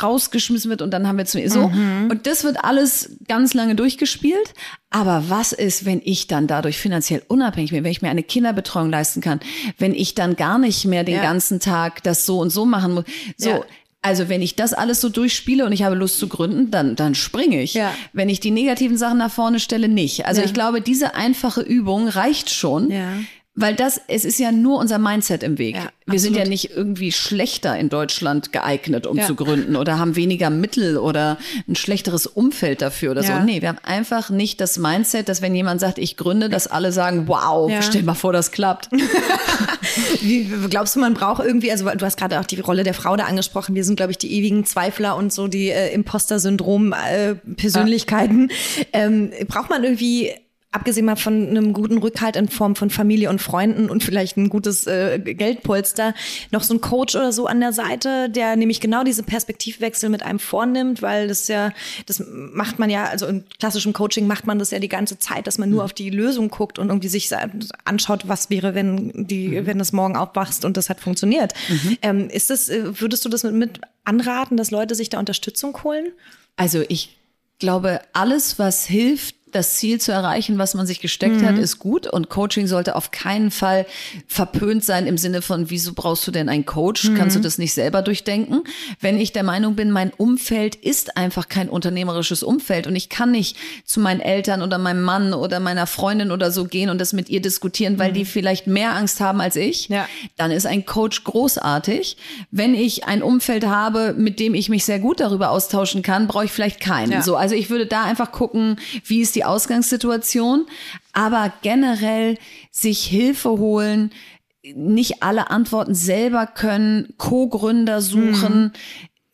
rausgeschmissen wird und dann haben wir zu so und das wird alles ganz lange durchgespielt. Aber was ist, wenn ich dann dadurch finanziell unabhängig bin, wenn ich mir eine Kinderbetreuung leisten kann, wenn ich dann gar nicht mehr den Ja. ganzen Tag das so und so machen muss? So. Ja. Also wenn ich das alles so durchspiele und ich habe Lust zu gründen, dann, dann springe ich. Ja. Wenn ich die negativen Sachen nach vorne stelle, nicht. Also Ja. ich glaube, diese einfache Übung reicht schon. Ja. Weil das, es ist ja nur unser Mindset im Weg. Ja, Wir sind ja absolut. nicht irgendwie schlechter in Deutschland geeignet, um Ja. zu gründen oder haben weniger Mittel oder ein schlechteres Umfeld dafür oder Ja. so. Nee, wir haben einfach nicht das Mindset, dass wenn jemand sagt, ich gründe, dass alle sagen, wow, stell mal vor, das klappt. Wie glaubst du, man braucht irgendwie, also du hast gerade auch die Rolle der Frau da angesprochen, wir sind, glaube ich, die ewigen Zweifler und so die äh, Imposter-Syndrom-Persönlichkeiten. Ähm, braucht man irgendwie abgesehen mal von einem guten Rückhalt in Form von Familie und Freunden und vielleicht ein gutes äh, Geldpolster, noch so ein Coach oder so an der Seite, der nämlich genau diese Perspektivwechsel mit einem vornimmt, weil das ja, das macht man ja, also im klassischen Coaching macht man das ja die ganze Zeit, dass man nur mhm. auf die Lösung guckt und irgendwie sich anschaut, was wäre, wenn die, mhm. wenn das morgen aufwachst und das hat funktioniert. Mhm. Ähm, ist das, äh, würdest du das mit, mit anraten, dass Leute sich da Unterstützung holen? Also ich glaube, alles, was hilft, das Ziel zu erreichen, was man sich gesteckt mhm. hat, ist gut. Und Coaching sollte auf keinen Fall verpönt sein im Sinne von, wieso brauchst du denn einen Coach? Mhm. Kannst du das nicht selber durchdenken? Wenn ich der Meinung bin, mein Umfeld ist einfach kein unternehmerisches Umfeld und ich kann nicht zu meinen Eltern oder meinem Mann oder meiner Freundin oder so gehen und das mit ihr diskutieren, weil mhm. die vielleicht mehr Angst haben als ich, ja. dann ist ein Coach großartig. Wenn ich ein Umfeld habe, mit dem ich mich sehr gut darüber austauschen kann, brauche ich vielleicht keinen. Ja. So, also ich würde da einfach gucken, wie ist die Ausgangssituation, aber generell sich Hilfe holen, nicht alle Antworten selber können, Co-Gründer suchen. Mhm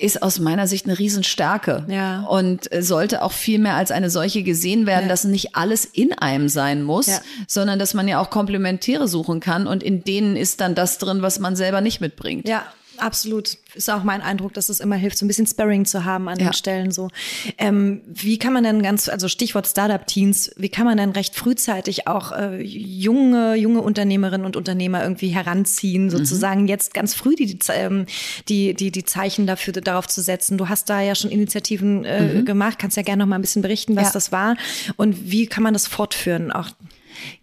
ist aus meiner Sicht eine Riesenstärke ja. und sollte auch viel mehr als eine solche gesehen werden, ja. dass nicht alles in einem sein muss, ja. sondern dass man ja auch Komplementäre suchen kann und in denen ist dann das drin, was man selber nicht mitbringt. Ja, absolut. Ist auch mein Eindruck, dass es immer hilft, so ein bisschen Sparring zu haben an ja. den Stellen so. Ähm, wie kann man denn ganz, also Stichwort Startup-Teens, wie kann man denn recht frühzeitig auch äh, junge, junge Unternehmerinnen und Unternehmer irgendwie heranziehen, mhm. sozusagen mhm. jetzt ganz früh die, ähm, die, die, die Zeichen dafür, darauf zu setzen? Du hast da ja schon Initiativen äh, mhm. gemacht, kannst ja gerne noch mal ein bisschen berichten, was ja. das war und wie kann man das fortführen auch?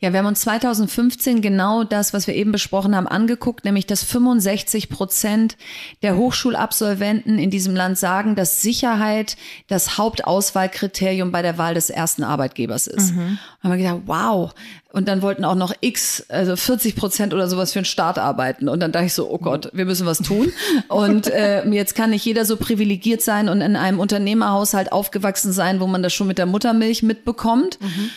Ja, wir haben uns 2015 genau das, was wir eben besprochen haben, angeguckt, nämlich dass 65 Prozent der Hochschulabsolventen in diesem Land sagen, dass Sicherheit das Hauptauswahlkriterium bei der Wahl des ersten Arbeitgebers ist. Mhm. haben wir gedacht, wow. Und dann wollten auch noch X, also 40 Prozent oder sowas für einen Start arbeiten. Und dann dachte ich so, oh Gott, wir müssen was tun. Und äh, jetzt kann nicht jeder so privilegiert sein und in einem Unternehmerhaushalt aufgewachsen sein, wo man das schon mit der Muttermilch mitbekommt. Mhm.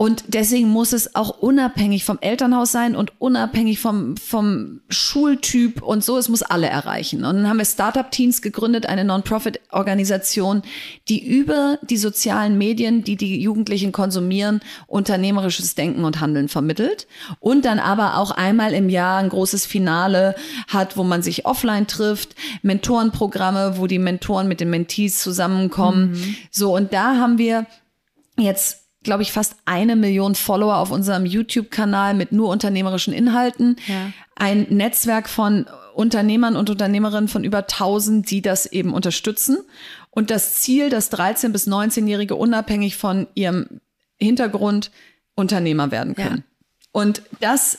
Und deswegen muss es auch unabhängig vom Elternhaus sein und unabhängig vom, vom Schultyp und so. Es muss alle erreichen. Und dann haben wir Startup Teens gegründet, eine Non-Profit-Organisation, die über die sozialen Medien, die die Jugendlichen konsumieren, unternehmerisches Denken und Handeln vermittelt. Und dann aber auch einmal im Jahr ein großes Finale hat, wo man sich offline trifft, Mentorenprogramme, wo die Mentoren mit den Mentees zusammenkommen. Mhm. So, und da haben wir jetzt glaube ich, fast eine Million Follower auf unserem YouTube-Kanal mit nur unternehmerischen Inhalten. Ja. Ein Netzwerk von Unternehmern und Unternehmerinnen von über 1000, die das eben unterstützen. Und das Ziel, dass 13- bis 19-Jährige unabhängig von ihrem Hintergrund Unternehmer werden können. Ja. Und das,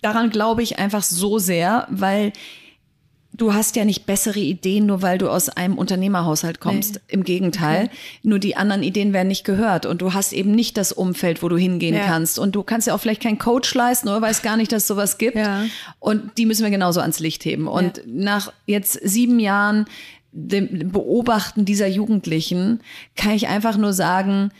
daran glaube ich einfach so sehr, weil du hast ja nicht bessere Ideen, nur weil du aus einem Unternehmerhaushalt kommst. Nee. Im Gegenteil. Okay. Nur die anderen Ideen werden nicht gehört und du hast eben nicht das Umfeld, wo du hingehen ja. kannst. Und du kannst ja auch vielleicht keinen Coach leisten oder weißt gar nicht, dass es sowas gibt. Ja. Und die müssen wir genauso ans Licht heben. Und ja. nach jetzt sieben Jahren dem Beobachten dieser Jugendlichen kann ich einfach nur sagen,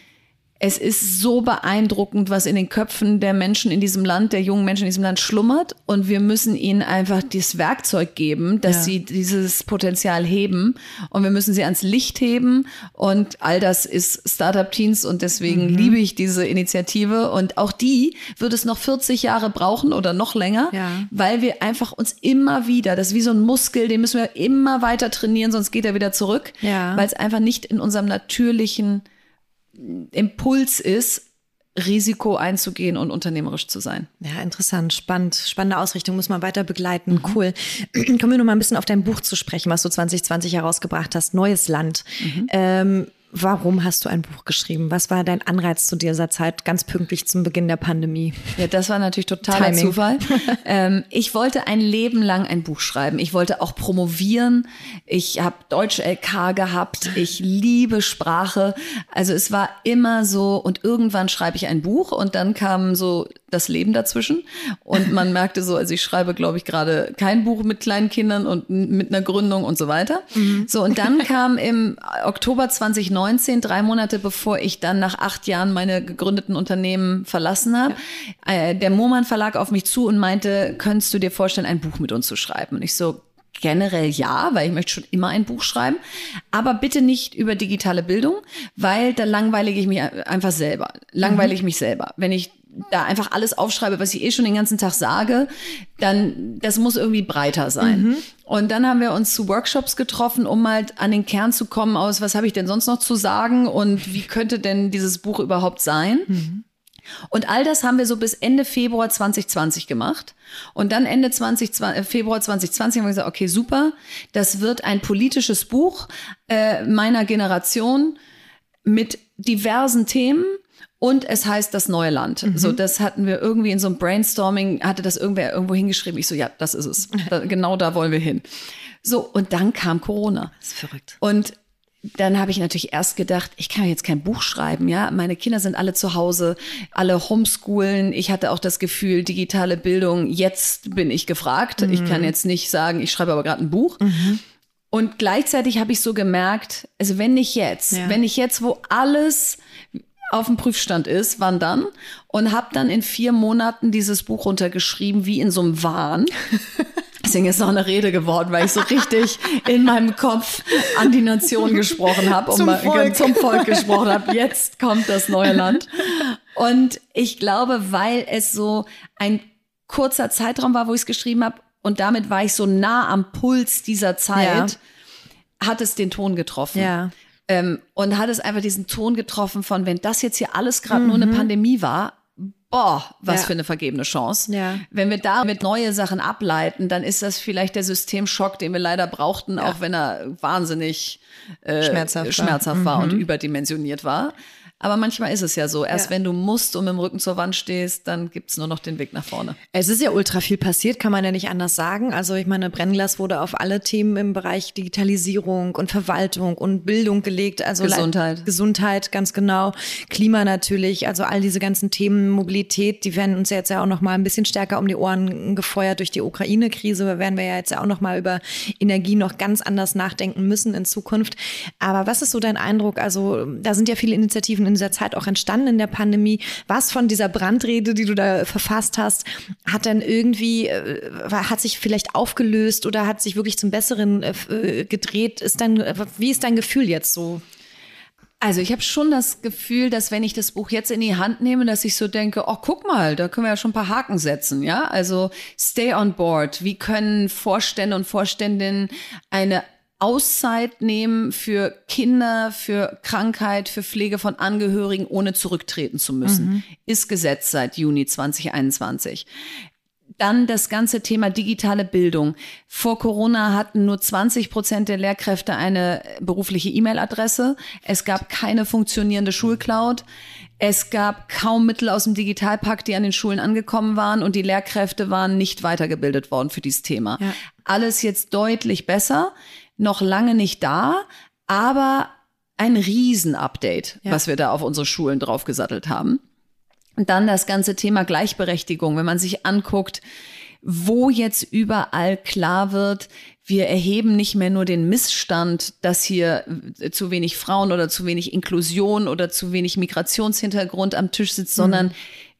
es ist so beeindruckend, was in den Köpfen der Menschen in diesem Land, der jungen Menschen in diesem Land schlummert. Und wir müssen ihnen einfach das Werkzeug geben, dass ja. sie dieses Potenzial heben. Und wir müssen sie ans Licht heben. Und all das ist Startup Teens. Und deswegen mhm. liebe ich diese Initiative. Und auch die wird es noch 40 Jahre brauchen oder noch länger, ja. weil wir einfach uns immer wieder, das ist wie so ein Muskel, den müssen wir immer weiter trainieren, sonst geht er wieder zurück. Ja. Weil es einfach nicht in unserem natürlichen Impuls ist, Risiko einzugehen und unternehmerisch zu sein. Ja, interessant, spannend, spannende Ausrichtung, muss man weiter begleiten. Mhm. Cool. Kommen wir noch mal ein bisschen auf dein Buch zu sprechen, was du 2020 herausgebracht hast, Neues Land. Mhm. Ähm, Warum hast du ein Buch geschrieben? Was war dein Anreiz zu dieser Zeit, ganz pünktlich zum Beginn der Pandemie? Ja, das war natürlich totaler Timing. Zufall. ähm, ich wollte ein Leben lang ein Buch schreiben. Ich wollte auch promovieren. Ich habe Deutsch LK gehabt. Ich liebe Sprache. Also es war immer so. Und irgendwann schreibe ich ein Buch und dann kam so das Leben dazwischen. Und man merkte so, also ich schreibe, glaube ich, gerade kein Buch mit kleinen Kindern und mit einer Gründung und so weiter. Mhm. So, und dann kam im Oktober 2019, drei Monate bevor ich dann nach acht Jahren meine gegründeten Unternehmen verlassen habe, ja. äh, der Moman Verlag auf mich zu und meinte, könntest du dir vorstellen, ein Buch mit uns zu schreiben? Und ich so, generell ja, weil ich möchte schon immer ein Buch schreiben, aber bitte nicht über digitale Bildung, weil da langweilige ich mich einfach selber. Langweile ich mich selber. Wenn ich da einfach alles aufschreibe, was ich eh schon den ganzen Tag sage, dann das muss irgendwie breiter sein. Mhm. Und dann haben wir uns zu Workshops getroffen, um mal an den Kern zu kommen aus, was habe ich denn sonst noch zu sagen und wie könnte denn dieses Buch überhaupt sein? Mhm. Und all das haben wir so bis Ende Februar 2020 gemacht. Und dann Ende 20, äh, Februar 2020 haben wir gesagt, okay, super, das wird ein politisches Buch äh, meiner Generation mit diversen Themen. Und es heißt das neue Land. Mhm. So, das hatten wir irgendwie in so einem Brainstorming, hatte das irgendwer irgendwo hingeschrieben. Ich so, ja, das ist es. Da, genau da wollen wir hin. So, und dann kam Corona. Das ist verrückt. Und dann habe ich natürlich erst gedacht, ich kann jetzt kein Buch schreiben, ja. Meine Kinder sind alle zu Hause, alle homeschoolen. Ich hatte auch das Gefühl, digitale Bildung, jetzt bin ich gefragt. Mhm. Ich kann jetzt nicht sagen, ich schreibe aber gerade ein Buch. Mhm. Und gleichzeitig habe ich so gemerkt, also wenn nicht jetzt, ja. wenn nicht jetzt, wo alles auf dem Prüfstand ist, wann dann? Und habe dann in vier Monaten dieses Buch runtergeschrieben, wie in so einem Wahn. Deswegen ist noch eine Rede geworden, weil ich so richtig in meinem Kopf an die Nation gesprochen habe, zum, Volk. zum Volk gesprochen habe. Jetzt kommt das neue Land. Und ich glaube, weil es so ein kurzer Zeitraum war, wo ich es geschrieben habe, und damit war ich so nah am Puls dieser Zeit, ja. hat es den Ton getroffen. Ja. Ähm, und hat es einfach diesen Ton getroffen von, wenn das jetzt hier alles gerade mhm. nur eine mhm. Pandemie war, boah, was ja. für eine vergebene Chance. Ja. Wenn wir damit neue Sachen ableiten, dann ist das vielleicht der Systemschock, den wir leider brauchten, ja. auch wenn er wahnsinnig äh, schmerzhaft, schmerzhaft war, war mhm. und überdimensioniert war. Aber manchmal ist es ja so, erst ja. wenn du musst und mit dem Rücken zur Wand stehst, dann gibt's nur noch den Weg nach vorne. Es ist ja ultra viel passiert, kann man ja nicht anders sagen. Also ich meine, Brennglas wurde auf alle Themen im Bereich Digitalisierung und Verwaltung und Bildung gelegt. Also Gesundheit. Gesundheit, ganz genau. Klima natürlich, also all diese ganzen Themen, Mobilität, die werden uns ja jetzt ja auch noch mal ein bisschen stärker um die Ohren gefeuert durch die Ukraine-Krise. Da werden wir ja jetzt ja auch noch mal über Energie noch ganz anders nachdenken müssen in Zukunft. Aber was ist so dein Eindruck? Also da sind ja viele Initiativen in dieser Zeit auch entstanden in der Pandemie. Was von dieser Brandrede, die du da verfasst hast, hat dann irgendwie, äh, hat sich vielleicht aufgelöst oder hat sich wirklich zum Besseren äh, gedreht? Ist dann, wie ist dein Gefühl jetzt so? Also ich habe schon das Gefühl, dass wenn ich das Buch jetzt in die Hand nehme, dass ich so denke, oh, guck mal, da können wir ja schon ein paar Haken setzen, ja? Also stay on board. Wie können Vorstände und Vorständinnen eine Auszeit nehmen für Kinder, für Krankheit, für Pflege von Angehörigen, ohne zurücktreten zu müssen. Mhm. Ist Gesetz seit Juni 2021. Dann das ganze Thema digitale Bildung. Vor Corona hatten nur 20 Prozent der Lehrkräfte eine berufliche E-Mail-Adresse. Es gab keine funktionierende Schulcloud. Es gab kaum Mittel aus dem Digitalpakt, die an den Schulen angekommen waren und die Lehrkräfte waren nicht weitergebildet worden für dieses Thema. Ja. Alles jetzt deutlich besser noch lange nicht da, aber ein Riesenupdate, ja. was wir da auf unsere Schulen draufgesattelt haben. Und dann das ganze Thema Gleichberechtigung, wenn man sich anguckt, wo jetzt überall klar wird, wir erheben nicht mehr nur den Missstand, dass hier zu wenig Frauen oder zu wenig Inklusion oder zu wenig Migrationshintergrund am Tisch sitzt, mhm.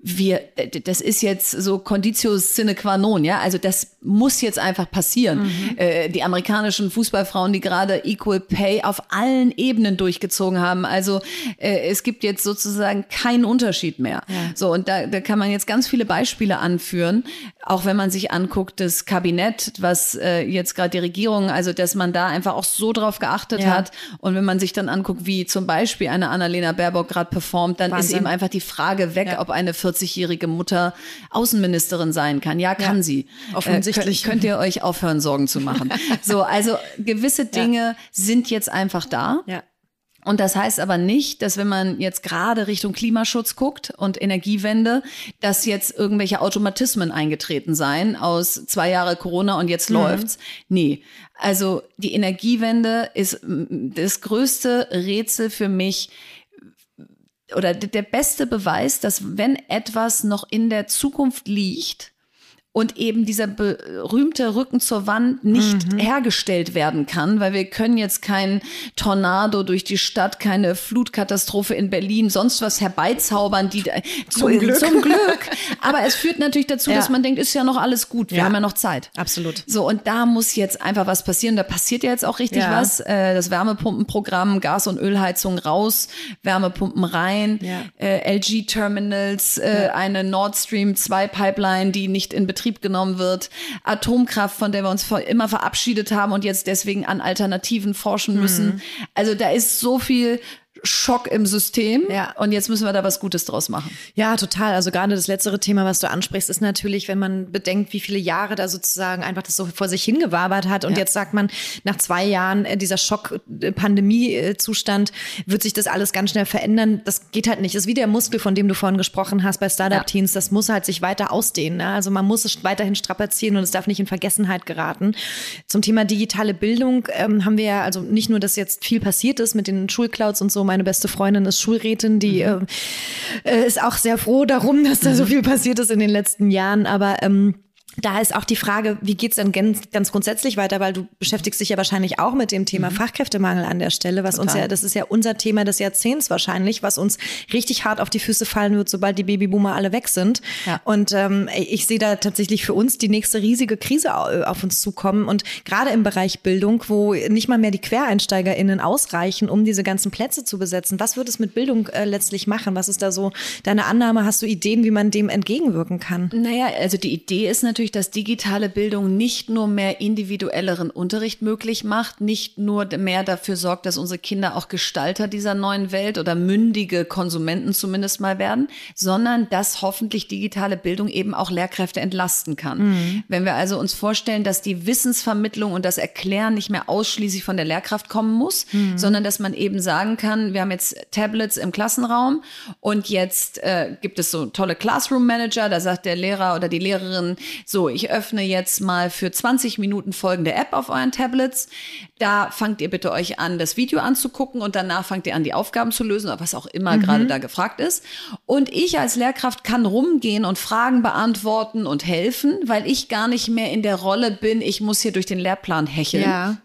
Wir, das ist jetzt so Conditio sine qua non, ja. Also das muss jetzt einfach passieren. Mhm. Äh, die amerikanischen Fußballfrauen, die gerade Equal Pay auf allen Ebenen durchgezogen haben. Also äh, es gibt jetzt sozusagen keinen Unterschied mehr. Ja. So, und da, da kann man jetzt ganz viele Beispiele anführen. Auch wenn man sich anguckt, das Kabinett, was äh, jetzt gerade die Regierung, also dass man da einfach auch so drauf geachtet ja. hat. Und wenn man sich dann anguckt, wie zum Beispiel eine Annalena Baerbock gerade performt, dann Wahnsinn. ist eben einfach die Frage weg, ja. ob eine 40-jährige Mutter Außenministerin sein kann. Ja, kann sie. Offensichtlich. Äh, könnt, könnt ihr euch aufhören, Sorgen zu machen. so, also gewisse Dinge sind jetzt einfach da. Ja. Und das heißt aber nicht, dass wenn man jetzt gerade Richtung Klimaschutz guckt und Energiewende, dass jetzt irgendwelche Automatismen eingetreten seien aus zwei Jahre Corona und jetzt mhm. läuft's. Nee. Also die Energiewende ist das größte Rätsel für mich oder der beste Beweis, dass wenn etwas noch in der Zukunft liegt und eben dieser berühmte Rücken zur Wand nicht mhm. hergestellt werden kann, weil wir können jetzt kein Tornado durch die Stadt, keine Flutkatastrophe in Berlin, sonst was herbeizaubern, die zum, Glück. zum Glück. Aber es führt natürlich dazu, ja. dass man denkt, ist ja noch alles gut, wir ja. haben ja noch Zeit. Absolut. So und da muss jetzt einfach was passieren. Da passiert ja jetzt auch richtig ja. was. Äh, das Wärmepumpenprogramm, Gas- und Ölheizung raus, Wärmepumpen rein, äh, LG Terminals, äh, eine Nord Stream 2 Pipeline, die nicht in Betrieb Betrieb genommen wird, Atomkraft, von der wir uns immer verabschiedet haben und jetzt deswegen an Alternativen forschen müssen. Mhm. Also da ist so viel Schock im System. Ja. Und jetzt müssen wir da was Gutes draus machen. Ja, total. Also gerade das letztere Thema, was du ansprichst, ist natürlich, wenn man bedenkt, wie viele Jahre da sozusagen einfach das so vor sich hingewabert hat. Und ja. jetzt sagt man, nach zwei Jahren äh, dieser Schock-Pandemie-Zustand wird sich das alles ganz schnell verändern. Das geht halt nicht. Das ist wie der Muskel, von dem du vorhin gesprochen hast bei Startup-Teams. Das muss halt sich weiter ausdehnen. Ne? Also man muss es weiterhin strapazieren und es darf nicht in Vergessenheit geraten. Zum Thema digitale Bildung ähm, haben wir ja also nicht nur, dass jetzt viel passiert ist mit den Schulclouds und so, meine beste Freundin ist Schulrätin, die mhm. äh, ist auch sehr froh darum, dass da so mhm. viel passiert ist in den letzten Jahren. Aber ähm, da ist auch die Frage, wie geht's denn ganz, ganz grundsätzlich weiter, weil du beschäftigst dich ja wahrscheinlich auch mit dem Thema mhm. Fachkräftemangel an der Stelle, was Total. uns ja, das ist ja unser Thema des Jahrzehnts wahrscheinlich, was uns richtig hart auf die Füße fallen wird, sobald die Babyboomer alle weg sind. Ja. Und ähm, ich sehe da tatsächlich für uns die nächste riesige Krise auf uns zukommen. Und gerade im Bereich Bildung, wo nicht mal mehr die QuereinsteigerInnen ausreichen, um diese ganzen Plätze zu besetzen. Was wird es mit Bildung äh, letztlich machen? Was ist da so deine Annahme? Hast du Ideen, wie man dem entgegenwirken kann? Naja, also die Idee ist natürlich, natürlich, dass digitale Bildung nicht nur mehr individuelleren Unterricht möglich macht, nicht nur mehr dafür sorgt, dass unsere Kinder auch Gestalter dieser neuen Welt oder mündige Konsumenten zumindest mal werden, sondern dass hoffentlich digitale Bildung eben auch Lehrkräfte entlasten kann. Mhm. Wenn wir also uns vorstellen, dass die Wissensvermittlung und das Erklären nicht mehr ausschließlich von der Lehrkraft kommen muss, mhm. sondern dass man eben sagen kann, wir haben jetzt Tablets im Klassenraum und jetzt äh, gibt es so tolle Classroom Manager, da sagt der Lehrer oder die Lehrerin, so, ich öffne jetzt mal für 20 Minuten folgende App auf euren Tablets. Da fangt ihr bitte euch an, das Video anzugucken und danach fangt ihr an, die Aufgaben zu lösen oder was auch immer mhm. gerade da gefragt ist. Und ich als Lehrkraft kann rumgehen und Fragen beantworten und helfen, weil ich gar nicht mehr in der Rolle bin, ich muss hier durch den Lehrplan hecheln. Ja.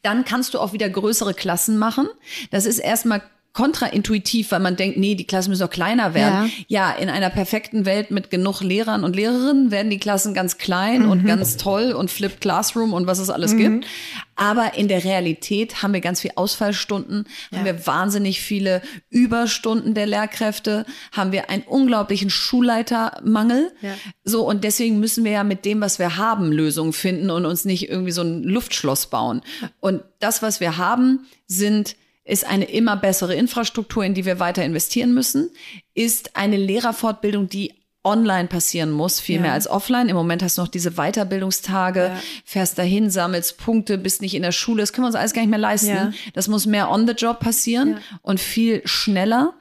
Dann kannst du auch wieder größere Klassen machen. Das ist erstmal kontraintuitiv, weil man denkt, nee, die Klassen müssen doch kleiner werden. Ja. ja, in einer perfekten Welt mit genug Lehrern und Lehrerinnen werden die Klassen ganz klein mhm. und ganz toll und Flipped Classroom und was es alles mhm. gibt. Aber in der Realität haben wir ganz viel Ausfallstunden, ja. haben wir wahnsinnig viele Überstunden der Lehrkräfte, haben wir einen unglaublichen Schulleitermangel. Ja. So, und deswegen müssen wir ja mit dem, was wir haben, Lösungen finden und uns nicht irgendwie so ein Luftschloss bauen. Und das, was wir haben, sind ist eine immer bessere Infrastruktur, in die wir weiter investieren müssen, ist eine Lehrerfortbildung, die online passieren muss, viel ja. mehr als offline. Im Moment hast du noch diese Weiterbildungstage, ja. fährst dahin, sammelst Punkte, bist nicht in der Schule. Das können wir uns alles gar nicht mehr leisten. Ja. Das muss mehr on the job passieren und viel schneller.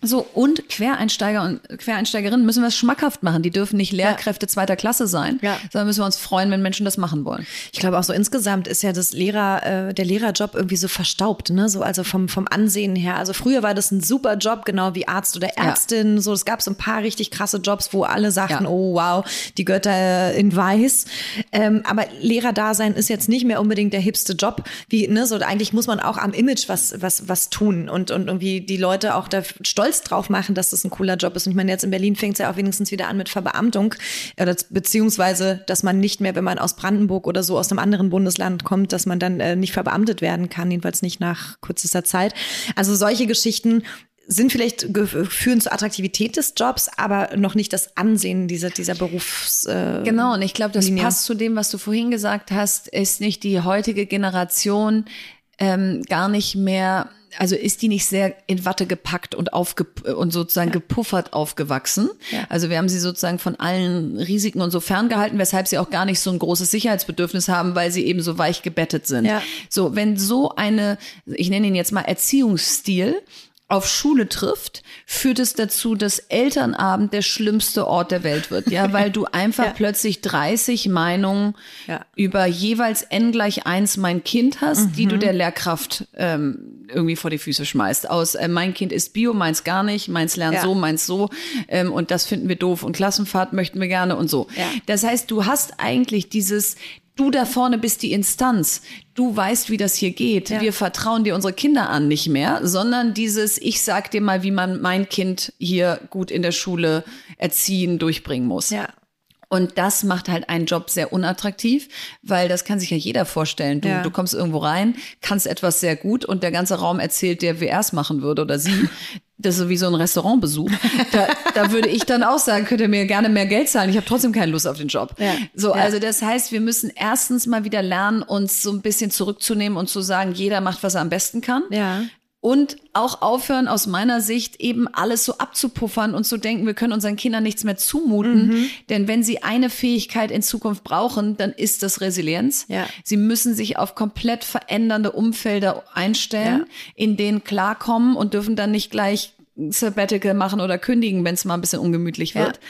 So, und Quereinsteiger und Quereinsteigerinnen müssen wir es schmackhaft machen. Die dürfen nicht Lehrkräfte ja. zweiter Klasse sein, ja. sondern müssen wir uns freuen, wenn Menschen das machen wollen. Ich glaube auch so insgesamt ist ja das Lehrer, äh, der Lehrerjob irgendwie so verstaubt, ne? So, also vom, vom Ansehen her. Also früher war das ein super Job, genau wie Arzt oder Ärztin. Ja. So, es gab so ein paar richtig krasse Jobs, wo alle sagten, oh wow, die Götter in Weiß. Ähm, aber Lehrerdasein ist jetzt nicht mehr unbedingt der hipste Job. Wie, ne? So, eigentlich muss man auch am Image was, was, was tun und, und irgendwie die Leute auch da stolz stolz drauf machen, dass das ein cooler Job ist. Und ich meine, jetzt in Berlin fängt es ja auch wenigstens wieder an mit Verbeamtung, oder beziehungsweise, dass man nicht mehr, wenn man aus Brandenburg oder so aus einem anderen Bundesland kommt, dass man dann äh, nicht verbeamtet werden kann, jedenfalls nicht nach kürzester Zeit. Also solche Geschichten sind vielleicht führen zur Attraktivität des Jobs, aber noch nicht das Ansehen dieser, dieser Berufs. Äh, genau, und ich glaube, das Linie. passt zu dem, was du vorhin gesagt hast, ist nicht die heutige Generation ähm, gar nicht mehr also ist die nicht sehr in Watte gepackt und aufge und sozusagen ja. gepuffert aufgewachsen. Ja. Also wir haben sie sozusagen von allen Risiken und so ferngehalten, weshalb sie auch gar nicht so ein großes Sicherheitsbedürfnis haben, weil sie eben so weich gebettet sind. Ja. So, wenn so eine, ich nenne ihn jetzt mal Erziehungsstil, auf Schule trifft, führt es dazu, dass Elternabend der schlimmste Ort der Welt wird, ja, weil du einfach ja. plötzlich 30 Meinungen ja. über jeweils n gleich eins mein Kind hast, mhm. die du mhm. der Lehrkraft ähm, irgendwie vor die Füße schmeißt. Aus äh, mein Kind ist Bio, meins gar nicht, meins lernt Ja. so, meins so ähm, und das finden wir doof und Klassenfahrt möchten wir gerne und so. Das heißt, du hast eigentlich dieses Du da vorne bist die Instanz. Du weißt, wie das hier geht. Ja. Wir vertrauen dir unsere Kinder an nicht mehr, sondern dieses Ich sag dir mal, wie man mein Kind hier gut in der Schule erziehen, durchbringen muss. Ja. Und das macht halt einen Job sehr unattraktiv, weil das kann sich ja jeder vorstellen. Du, Ja. du kommst irgendwo rein, kannst etwas sehr gut und der ganze Raum erzählt dir, wie er es machen würde oder sie. Das ist wie so ein Restaurantbesuch. Da, da würde ich dann auch sagen, könnt ihr mir gerne mehr Geld zahlen. Ich habe trotzdem keine Lust auf den Job. Ja. So, Ja. also das heißt, wir müssen erstens mal wieder lernen, uns so ein bisschen zurückzunehmen und zu sagen, jeder macht, was er am besten kann. Ja. Und auch aufhören, aus meiner Sicht eben alles so abzupuffern und zu denken, wir können unseren Kindern nichts mehr zumuten. Mhm. Denn wenn sie eine Fähigkeit in Zukunft brauchen, dann ist das Resilienz. Ja. Sie müssen sich auf komplett verändernde Umfelder einstellen, Ja. in denen klarkommen und dürfen dann nicht gleich Sabbatical machen oder kündigen, wenn es mal ein bisschen ungemütlich Ja. wird.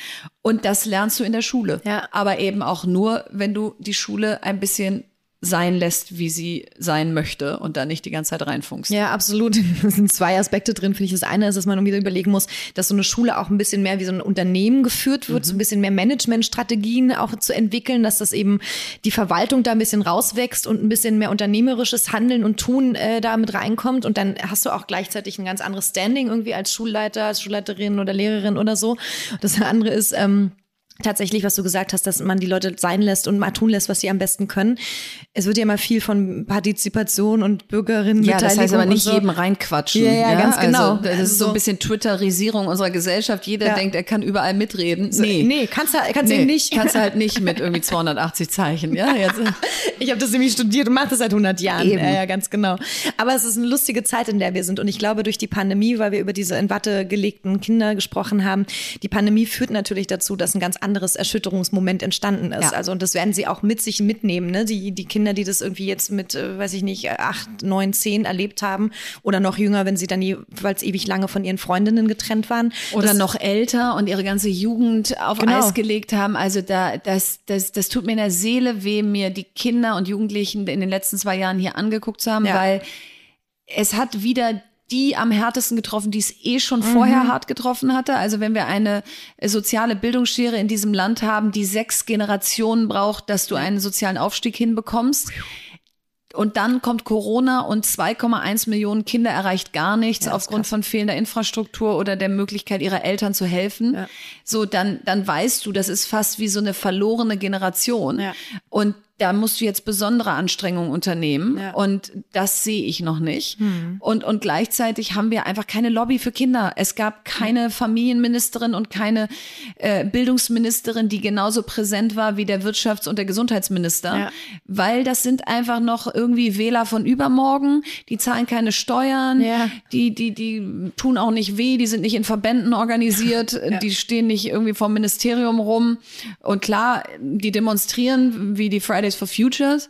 Und das lernst du in der Schule. Ja. Aber eben auch nur, wenn du die Schule ein bisschen sein lässt, wie sie sein möchte und da nicht die ganze Zeit reinfunkst. Ja, absolut. Es sind zwei Aspekte drin, finde ich. Das eine ist, dass man wieder überlegen muss, dass so eine Schule auch ein bisschen mehr wie so ein Unternehmen geführt wird, so ein bisschen mehr Managementstrategien auch zu entwickeln, dass das eben die Verwaltung da ein bisschen rauswächst und ein bisschen mehr unternehmerisches Handeln und Tun äh, da mit reinkommt. Und dann hast du auch gleichzeitig ein ganz anderes Standing irgendwie als Schulleiter, als Schulleiterin oder Lehrerin oder so. Das andere ist, ähm, tatsächlich, was du gesagt hast, dass man die Leute sein lässt und mal tun lässt, was sie am besten können. Es wird ja immer viel von Partizipation und Bürgerinnen Ja, das heißt aber nicht so. jedem reinquatschen. Ja, ja, ganz genau. Also, das ist so Also- ein bisschen Twitterisierung unserer Gesellschaft. Jeder Ja. denkt, er kann überall mitreden. Nee, nee kannst du kannst Nee, nicht. Kannst du halt nicht mit irgendwie 280 Zeichen. Ja, jetzt, Ich habe das nämlich studiert und mache das seit 100 Jahren. Eben. Ja, ja, ganz genau. Aber es ist eine lustige Zeit, in der wir sind. Und ich glaube, durch die Pandemie, weil wir über diese in Watte gelegten Kinder gesprochen haben, die Pandemie führt natürlich dazu, dass ein ganz anderes Erschütterungsmoment entstanden ist. Ja. Also, und das werden sie auch mit sich mitnehmen. Ne? Die, die Kinder, die das irgendwie jetzt mit, äh, weiß ich nicht, acht, neun, zehn erlebt haben oder noch jünger, wenn sie dann jeweils ewig lange von ihren Freundinnen getrennt waren. oder das, noch älter und ihre ganze Jugend auf Genau. Eis gelegt haben. Also da, das, das, das tut mir in der Seele weh, mir die Kinder und Jugendlichen in den letzten zwei Jahren hier angeguckt zu haben, Ja. weil es hat wieder die am härtesten getroffen, die es eh schon vorher Mhm. hart getroffen hatte. Also wenn wir eine äh, soziale Bildungsschere in diesem Land haben, die sechs Generationen braucht, dass du einen sozialen Aufstieg hinbekommst. Und dann kommt Corona und 2,1 Millionen Kinder erreicht gar nichts Ja, aufgrund von fehlender Infrastruktur oder der Möglichkeit ihrer Eltern zu helfen. Ja. So, dann, dann weißt du, das ist fast wie so eine verlorene Generation. Ja. Und da musst du jetzt besondere Anstrengungen unternehmen. Ja. Und das sehe ich noch nicht. Hm. Und, und gleichzeitig haben wir einfach keine Lobby für Kinder. Es gab keine Familienministerin und keine äh, Bildungsministerin, die genauso präsent war wie der Wirtschafts- und der Gesundheitsminister. Ja. Weil das sind einfach noch irgendwie Wähler von übermorgen. Die zahlen keine Steuern. Ja. Die, die, die tun auch nicht weh. Die sind nicht in Verbänden organisiert. Die stehen nicht irgendwie vom Ministerium rum. Und klar, die demonstrieren wie die Fridays for Futures.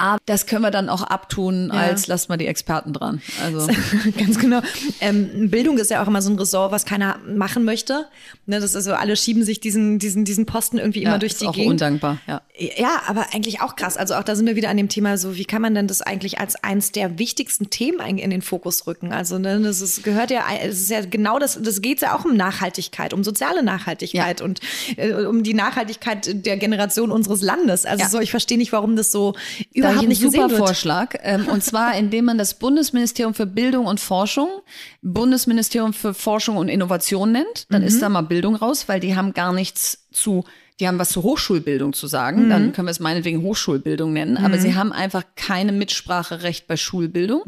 Aber das können wir dann auch abtun, Ja. als lasst mal die Experten dran. Also Ganz genau. Ähm, Bildung ist ja auch immer so ein Ressort, was keiner machen möchte. Ne, das ist so, alle schieben sich diesen, diesen, diesen Posten irgendwie immer ja, durch die auch Gegend. undankbar. Ja. Ja, aber eigentlich auch krass. Also auch da sind wir wieder an dem Thema, so wie kann man denn das eigentlich als eins der wichtigsten Themen eigentlich in den Fokus rücken? Also ne, das ist, gehört ja, es ist ja genau das, das geht ja auch um Nachhaltigkeit, um soziale Nachhaltigkeit und äh, um die Nachhaltigkeit der Generation unseres Landes. Also Ja. so, ich verstehe nicht, warum das so Da habe ich einen super. Vorschlag. Ähm, und zwar, indem man das Bundesministerium für Bildung und Forschung Bundesministerium für Forschung und Innovation nennt. Dann ist da mal Bildung raus, weil die haben gar nichts zu, die haben was zur Hochschulbildung zu sagen. Dann können wir es meinetwegen Hochschulbildung nennen. Aber sie haben einfach keine Mitspracherecht bei Schulbildung.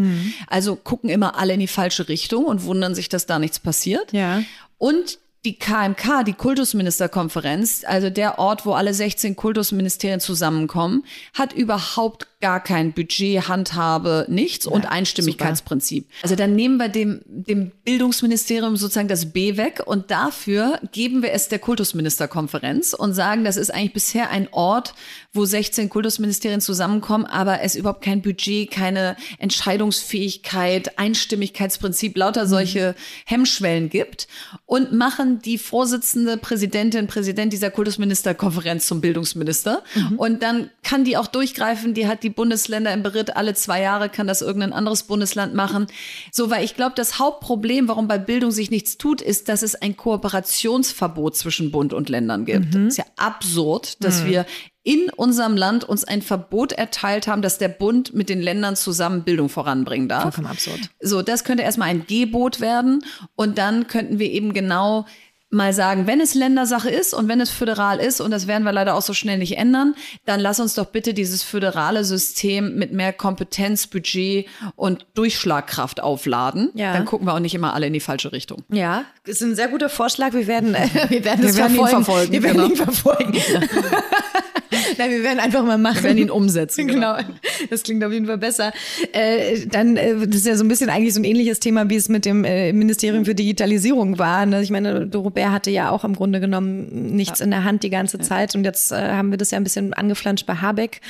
Also gucken immer alle in die falsche Richtung und wundern sich, dass da nichts passiert. Ja. Und die KMK, die Kultusministerkonferenz, also der Ort, wo alle 16 Kultusministerien zusammenkommen, hat überhaupt gar kein Budget, Handhabe, nichts und Einstimmigkeitsprinzip. Also dann nehmen wir dem, dem Bildungsministerium sozusagen das B weg und dafür geben wir es der Kultusministerkonferenz und sagen, das ist eigentlich bisher ein Ort, wo 16 Kultusministerien zusammenkommen, aber es überhaupt kein Budget, keine Entscheidungsfähigkeit, Einstimmigkeitsprinzip, lauter solche Hemmschwellen gibt und machen die Vorsitzende Präsidentin, Präsident dieser Kultusministerkonferenz zum Bildungsminister. Und dann kann die auch durchgreifen, die hat die Bundesländer im Beritt, alle zwei Jahre kann das irgendein anderes Bundesland machen. So, weil ich glaube, das Hauptproblem, warum bei Bildung sich nichts tut, ist, dass es ein Kooperationsverbot zwischen Bund und Ländern gibt. Mhm. ist ja absurd, dass mhm. wir in unserem Land uns ein Verbot erteilt haben, dass der Bund mit den Ländern zusammen Bildung voranbringen darf. Vollkommen absurd. So, das könnte erstmal ein Gebot werden und dann könnten wir eben genau mal sagen, wenn es Ländersache ist und wenn es föderal ist, und das werden wir leider auch so schnell nicht ändern, dann lass uns doch bitte dieses föderale System mit mehr Kompetenz, Budget und Durchschlagkraft aufladen. Ja. Dann gucken wir auch nicht immer alle in die falsche Richtung. Ja, das ist ein sehr guter Vorschlag. Wir werden, äh, wir werden das wir werden verfolgen. Ihn verfolgen. Wir werden genau. ihn verfolgen. Nein, wir werden einfach mal machen. Wir werden ihn umsetzen. Genau. genau. Das klingt auf jeden Fall besser. Äh, dann, äh, das ist ja so ein bisschen eigentlich so ein ähnliches Thema, wie es mit dem äh, Ministerium für Digitalisierung war. Ne? Ich meine, Doro Bär hatte ja auch im Grunde genommen nichts ja. in der Hand die ganze ja. Zeit und jetzt äh, haben wir das ja ein bisschen angeflanscht bei Habeck.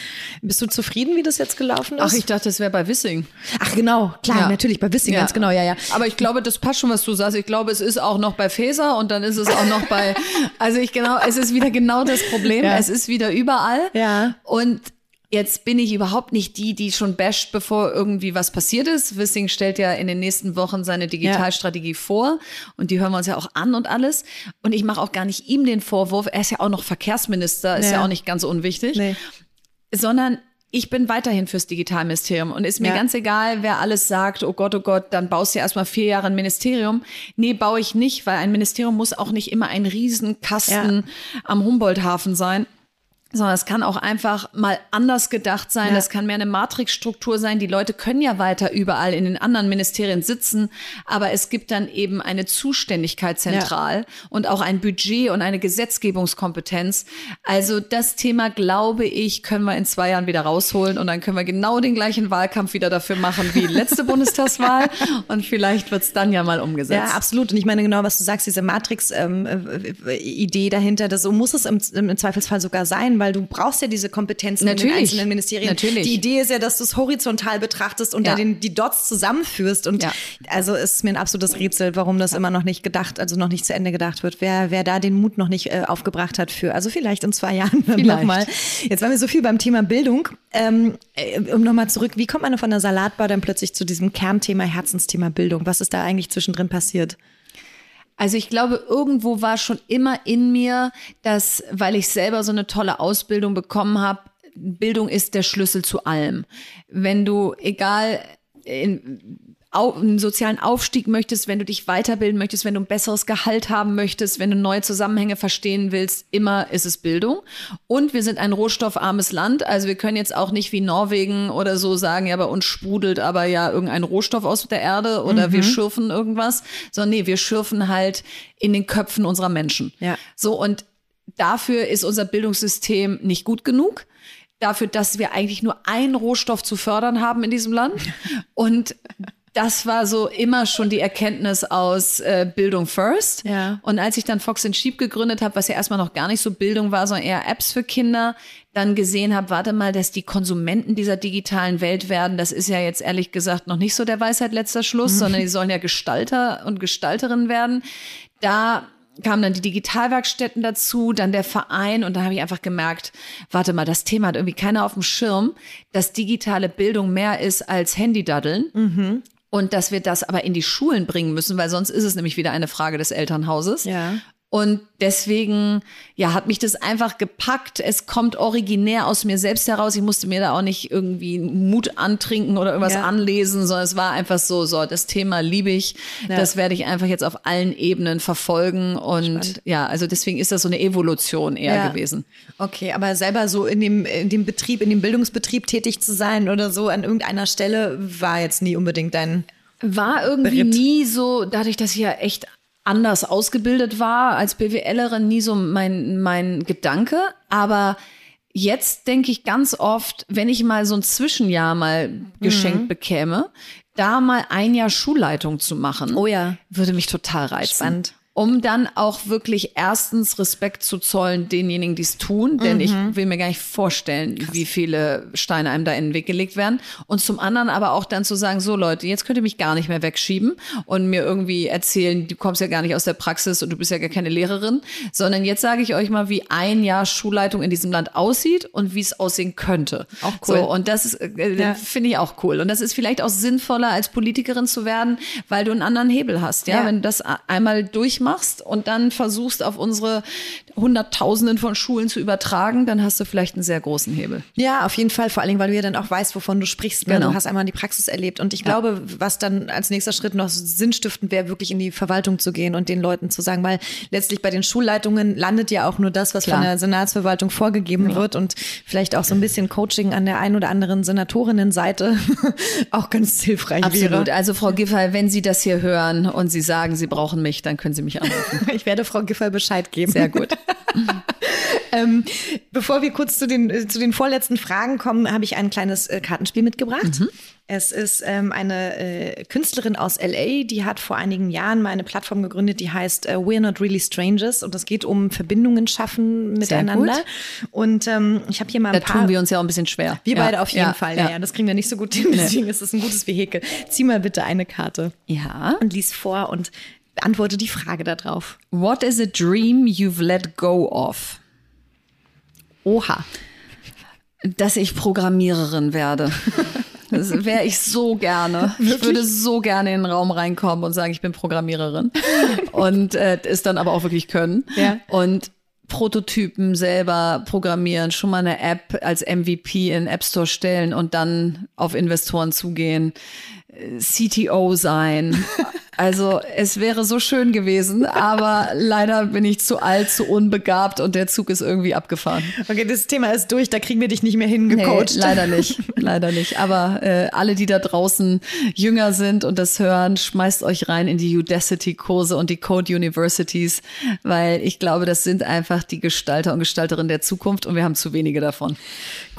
Bist du zufrieden, wie das jetzt gelaufen ist? Ach, ich dachte, das wäre bei Wissing. Ach, genau. Klar, ja. natürlich, bei Wissing, ganz genau, ja, ja. Aber ich glaube, das passt schon, was du sagst. Ich glaube, es ist auch noch bei Faeser und dann ist es auch noch bei, also ich genau, es ist wieder genau das Problem. Es ist wieder überall. Ja. Und Jetzt bin ich überhaupt nicht die, die schon basht, bevor irgendwie was passiert ist. Wissing stellt ja in den nächsten Wochen seine Digitalstrategie ja. vor und die hören wir uns ja auch an und alles. Und ich mache auch gar nicht ihm den Vorwurf, er ist ja auch noch Verkehrsminister, ist ja, ja auch nicht ganz unwichtig, nee. sondern ich bin weiterhin fürs Digitalministerium und ist mir ja. ganz egal, wer alles sagt, oh Gott, oh Gott, dann baust du ja erstmal vier Jahre ein Ministerium. Nee, baue ich nicht, weil ein Ministerium muss auch nicht immer ein Riesenkasten am Humboldt-Hafen sein sondern es kann auch einfach mal anders gedacht sein. Ja. Das kann mehr eine Matrixstruktur sein. Die Leute können ja weiter überall in den anderen Ministerien sitzen, aber es gibt dann eben eine Zuständigkeit zentral ja. und auch ein Budget und eine Gesetzgebungskompetenz. Also das Thema, glaube ich, können wir in zwei Jahren wieder rausholen und dann können wir genau den gleichen Wahlkampf wieder dafür machen wie letzte Bundestagswahl und vielleicht wird es dann ja mal umgesetzt. Ja, absolut. Und ich meine genau, was du sagst, diese Matrix-Idee ähm, dahinter, das so muss es im, im Zweifelsfall sogar sein, weil du brauchst ja diese Kompetenzen Natürlich. in den einzelnen Ministerien. Natürlich. Die Idee ist ja, dass du es horizontal betrachtest und ja. da den, die Dots zusammenführst. Und ja. also ist mir ein absolutes Rätsel, warum das ja. immer noch nicht gedacht, also noch nicht zu Ende gedacht wird. Wer, wer da den Mut noch nicht äh, aufgebracht hat für, also vielleicht in zwei Jahren nochmal. Jetzt waren wir so viel beim Thema Bildung. Ähm, äh, um nochmal zurück, wie kommt man von der Salatbar dann plötzlich zu diesem Kernthema, Herzensthema Bildung? Was ist da eigentlich zwischendrin passiert? Also ich glaube, irgendwo war schon immer in mir, dass, weil ich selber so eine tolle Ausbildung bekommen habe, Bildung ist der Schlüssel zu allem. Wenn du, egal in einen sozialen Aufstieg möchtest, wenn du dich weiterbilden möchtest, wenn du ein besseres Gehalt haben möchtest, wenn du neue Zusammenhänge verstehen willst, immer ist es Bildung. Und wir sind ein rohstoffarmes Land, also wir können jetzt auch nicht wie Norwegen oder so sagen, ja, bei uns sprudelt aber ja irgendein Rohstoff aus der Erde oder mhm. wir schürfen irgendwas, sondern nee, wir schürfen halt in den Köpfen unserer Menschen. Ja. So und dafür ist unser Bildungssystem nicht gut genug dafür, dass wir eigentlich nur einen Rohstoff zu fördern haben in diesem Land. Und das war so immer schon die Erkenntnis aus äh, Bildung First. Ja. Und als ich dann Fox and Sheep gegründet habe, was ja erstmal noch gar nicht so Bildung war, sondern eher Apps für Kinder, dann gesehen habe, warte mal, dass die Konsumenten dieser digitalen Welt werden, das ist ja jetzt ehrlich gesagt noch nicht so der Weisheit letzter Schluss, mhm. sondern die sollen ja Gestalter und Gestalterinnen werden. Da kamen dann die Digitalwerkstätten dazu, dann der Verein und dann habe ich einfach gemerkt, warte mal, das Thema hat irgendwie keiner auf dem Schirm, dass digitale Bildung mehr ist als Handydaddeln. Mhm und dass wir das aber in die Schulen bringen müssen, weil sonst ist es nämlich wieder eine Frage des Elternhauses. Ja. Und deswegen, ja, hat mich das einfach gepackt. Es kommt originär aus mir selbst heraus. Ich musste mir da auch nicht irgendwie Mut antrinken oder irgendwas ja. anlesen, sondern es war einfach so, so, das Thema liebe ich. Ja. Das werde ich einfach jetzt auf allen Ebenen verfolgen. Und Spannend. ja, also deswegen ist das so eine Evolution eher ja. gewesen. Okay, aber selber so in dem, in dem Betrieb, in dem Bildungsbetrieb tätig zu sein oder so an irgendeiner Stelle war jetzt nie unbedingt dein war irgendwie Beritt. nie so, dadurch, dass ich ja echt anders ausgebildet war als BWLerin, nie so mein, mein Gedanke. Aber jetzt denke ich ganz oft, wenn ich mal so ein Zwischenjahr mal geschenkt mhm. bekäme, da mal ein Jahr Schulleitung zu machen, oh ja. würde mich total reizen. Spannend. Um dann auch wirklich erstens Respekt zu zollen denjenigen, die es tun, denn ich Mhm. will mir gar nicht vorstellen, wie viele Steine einem da in den Weg gelegt werden. Und zum anderen aber auch dann zu sagen, so Leute, jetzt könnt ihr mich gar nicht mehr wegschieben und mir irgendwie erzählen, du kommst ja gar nicht aus der Praxis und du bist ja gar keine Lehrerin, sondern jetzt sage ich euch mal, wie ein Jahr Schulleitung in diesem Land aussieht und wie es aussehen könnte. Auch cool. So, und das ist, äh, Ja. finde ich auch cool. Und das ist vielleicht auch sinnvoller, als Politikerin zu werden, weil du einen anderen Hebel hast. Ja, Ja. wenn du das einmal durchmachst und dann versuchst, auf unsere Hunderttausenden von Schulen zu übertragen, dann hast du vielleicht einen sehr großen Hebel. Ja, auf jeden Fall, vor allen Dingen, weil du ja dann auch weißt, wovon du sprichst. Ne? Genau. Du hast einmal die Praxis erlebt. Und ich glaube, was dann als nächster Schritt noch sinnstiftend wäre, wirklich in die Verwaltung zu gehen und den Leuten zu sagen, weil letztlich bei den Schulleitungen landet ja auch nur das, was Klar. von der Senatsverwaltung vorgegeben wird und vielleicht auch so ein bisschen Coaching an der einen oder anderen Senatorinnenseite auch ganz hilfreich Absolut. wäre. Also Frau Giffey, wenn Sie das hier hören und Sie sagen, Sie brauchen mich, dann können Sie mich anrufen. Ich werde Frau Giffey Bescheid geben. Sehr gut. Ähm, bevor wir kurz zu den, äh, zu den vorletzten Fragen kommen, habe ich ein kleines äh, Kartenspiel mitgebracht. Mhm. Es ist ähm, eine äh, Künstlerin aus LA, die hat vor einigen Jahren mal eine Plattform gegründet, die heißt äh, We're Not Really Strangers und es geht um Verbindungen schaffen miteinander. Und ähm, ich habe hier mal ein Da paar. tun wir uns ja auch ein bisschen schwer. wir ja. beide auf jeden ja, Fall. Ja. ja, das kriegen wir nicht so gut hin. Deswegen ist es ein gutes Vehikel. Zieh mal bitte eine Karte ja. und lies vor und beantworte die Frage darauf. What is a dream you've let go of? Oha. dass ich Programmiererin werde. Das wäre ich so gerne. Ich würde so gerne in den Raum reinkommen und sagen, ich bin Programmiererin. Und äh, es dann aber auch wirklich können. Ja. Und Prototypen selber programmieren, schon mal eine App als MVP in den App Store stellen und dann auf Investoren zugehen, CTO sein. Also es wäre so schön gewesen, aber leider bin ich zu alt, zu unbegabt und der Zug ist irgendwie abgefahren. Okay, das Thema ist durch, da kriegen wir dich nicht mehr hingecoacht. Nee, leider nicht, leider nicht. Aber äh, alle, die da draußen jünger sind und das hören, schmeißt euch rein in die Udacity-Kurse und die Code Universities, weil ich glaube, das sind einfach die Gestalter und Gestalterinnen der Zukunft und wir haben zu wenige davon.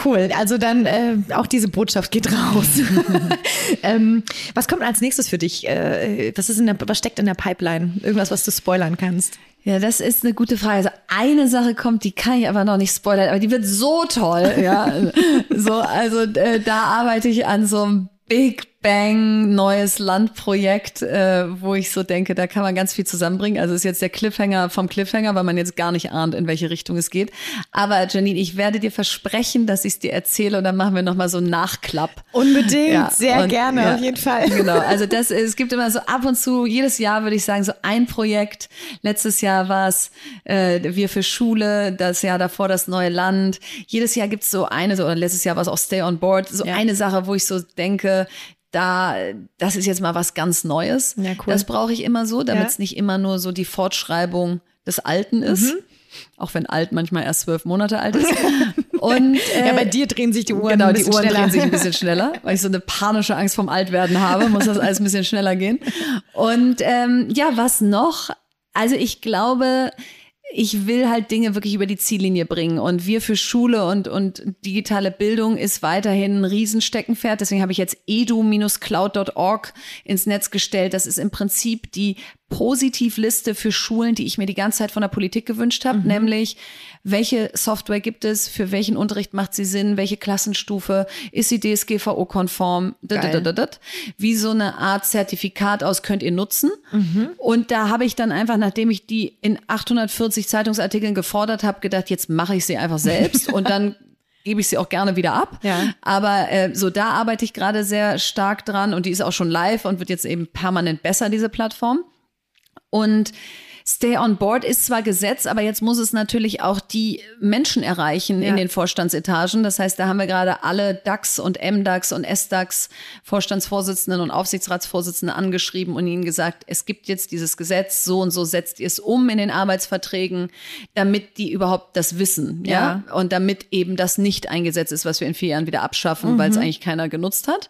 Cool, also dann äh, auch diese Botschaft geht raus. ähm, was kommt als nächstes für dich? Äh, was, ist in der, was steckt in der Pipeline? Irgendwas, was du spoilern kannst? Ja, das ist eine gute Frage. Also eine Sache kommt, die kann ich aber noch nicht spoilern, aber die wird so toll. Ja, so also äh, da arbeite ich an so einem Big Bang neues Landprojekt, äh, wo ich so denke, da kann man ganz viel zusammenbringen. Also ist jetzt der Cliffhanger vom Cliffhanger, weil man jetzt gar nicht ahnt, in welche Richtung es geht. Aber Janine, ich werde dir versprechen, dass ich es dir erzähle und dann machen wir noch mal so einen Nachklapp. Unbedingt, Ja, sehr und- gerne, ja, auf jeden Fall. Genau, also das, es gibt immer so ab und zu, jedes Jahr würde ich sagen, so ein Projekt. Letztes Jahr war es äh, Wir für Schule, das Jahr davor das neue Land. Jedes Jahr gibt es so eine, so, oder letztes Jahr war es auch Stay on Board, so Ja. eine Sache, wo ich so denke, da, das ist jetzt mal was ganz Neues. Ja, cool. Das brauche ich immer so, damit Ja. es nicht immer nur so die Fortschreibung des Alten ist. Mhm. Auch wenn alt manchmal erst zwölf Monate alt ist. Und äh, Ja, bei dir drehen sich die Uhren Genau, ein die bisschen Uhren schneller. drehen sich ein bisschen schneller, weil ich so eine panische Angst vom Altwerden habe, muss das alles ein bisschen schneller gehen. Und ähm, ja, was noch? Also ich glaube, ich will halt Dinge wirklich über die Ziellinie bringen. Und wir für Schule und, und digitale Bildung ist weiterhin ein Riesensteckenpferd. Deswegen habe ich jetzt edu-cloud.org ins Netz gestellt. Das ist im Prinzip die Positivliste für Schulen, die ich mir die ganze Zeit von der Politik gewünscht habe, nämlich welche Software gibt es, für welchen Unterricht macht sie Sinn, welche Klassenstufe, ist sie DSGVO-konform, wie so eine Art Zertifikat aus könnt ihr nutzen. Und da habe ich dann einfach, nachdem ich die in 840 Zeitungsartikeln gefordert habe, gedacht, jetzt mache ich sie einfach selbst und dann gebe ich sie auch gerne wieder ab. Ja. Aber äh, so da arbeite ich gerade sehr stark dran und die ist auch schon live und wird jetzt eben permanent besser, diese Plattform. Und Stay on Board ist zwar Gesetz, aber jetzt muss es natürlich auch die Menschen erreichen Ja. in den Vorstandsetagen. Das heißt, da haben wir gerade alle DAX und MDAX und SDAX Vorstandsvorsitzenden und Aufsichtsratsvorsitzenden angeschrieben und ihnen gesagt, es gibt jetzt dieses Gesetz, so und so setzt ihr es um in den Arbeitsverträgen, damit die überhaupt das wissen, ja, und damit eben das nicht ein Gesetz ist, was wir in vier Jahren wieder abschaffen, weil es eigentlich keiner genutzt hat.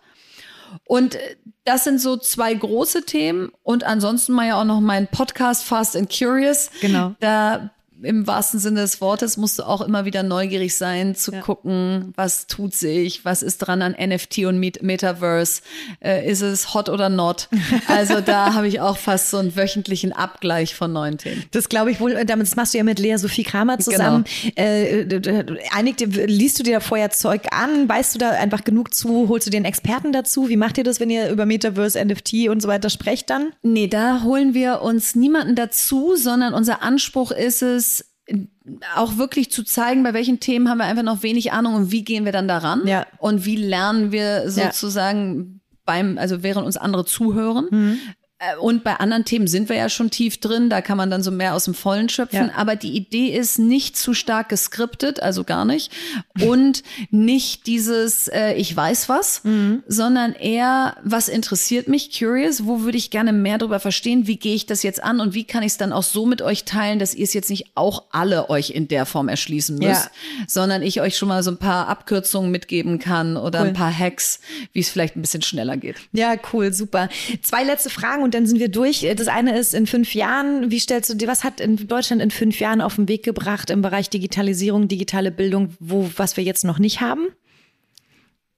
Und äh, das sind so zwei große Themen. Und ansonsten mal ja auch noch mein Podcast Fast and Curious. Genau. Da im wahrsten Sinne des Wortes musst du auch immer wieder neugierig sein, zu ja. gucken, was tut sich, was ist dran an NFT und Met Metaverse, äh, ist es hot oder not? Also da habe ich auch fast so einen wöchentlichen Abgleich von neuen Themen. Das glaube ich wohl, damit machst du ja mit Lea Sophie Kramer zusammen. Genau. Äh, einigt, liest du dir da vorher Zeug an? Weißt du da einfach genug zu? Holst du den Experten dazu? Wie macht ihr das, wenn ihr über Metaverse, NFT und so weiter sprecht dann? Nee, da holen wir uns niemanden dazu, sondern unser Anspruch ist es, auch wirklich zu zeigen, bei welchen Themen haben wir einfach noch wenig Ahnung und wie gehen wir dann daran ja. und wie lernen wir sozusagen ja. beim, also während uns andere zuhören. Mhm. Äh, und bei anderen Themen sind wir ja schon tief drin, da kann man dann so mehr aus dem Vollen schöpfen. Ja. Aber die Idee ist nicht zu stark geskriptet, also gar nicht. Und nicht dieses, äh, ich weiß was, mhm. sondern eher, was interessiert mich, curious, wo würde ich gerne mehr darüber verstehen, wie gehe ich das jetzt an und wie kann ich es dann auch so mit euch teilen, dass ihr es jetzt nicht auch alle euch in der Form erschließen müsst, ja. sondern ich euch schon mal so ein paar Abkürzungen mitgeben kann oder cool. ein paar Hacks, wie es vielleicht ein bisschen schneller geht. Ja, cool, super. Zwei letzte Fragen und dann sind wir durch. Das eine ist in fünf Jahren, wie stellst du dir, was hat in Deutschland in fünf Jahren auf den Weg gebracht im Bereich Digitalisierung, digitale Bildung, wo, was wir jetzt noch nicht haben?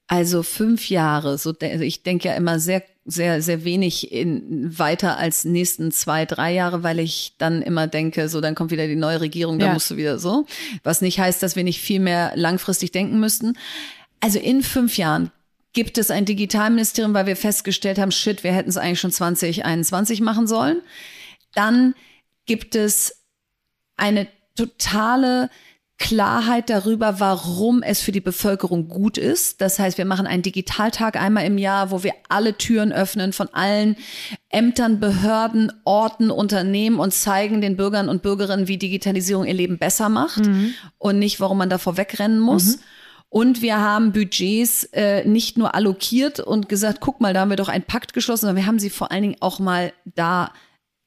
Also fünf Jahre, so also ich denke ja immer sehr, sehr, sehr wenig in, weiter als nächsten zwei, drei Jahre, weil ich dann immer denke, so dann kommt wieder die neue Regierung, dann ja. musst du wieder so. Was nicht heißt, dass wir nicht viel mehr langfristig denken müssten. Also in fünf Jahren gibt es ein Digitalministerium, weil wir festgestellt haben, shit, wir hätten es eigentlich schon 2021 machen sollen. Dann gibt es eine totale Klarheit darüber, warum es für die Bevölkerung gut ist. Das heißt, wir machen einen Digitaltag einmal im Jahr, wo wir alle Türen öffnen von allen Ämtern, Behörden, Orten, Unternehmen und zeigen den Bürgern und Bürgerinnen, wie Digitalisierung ihr Leben besser macht mhm. und nicht, warum man davor wegrennen muss. Mhm. Und wir haben Budgets äh, nicht nur allokiert und gesagt, guck mal, da haben wir doch einen Pakt geschlossen, sondern wir haben sie vor allen Dingen auch mal da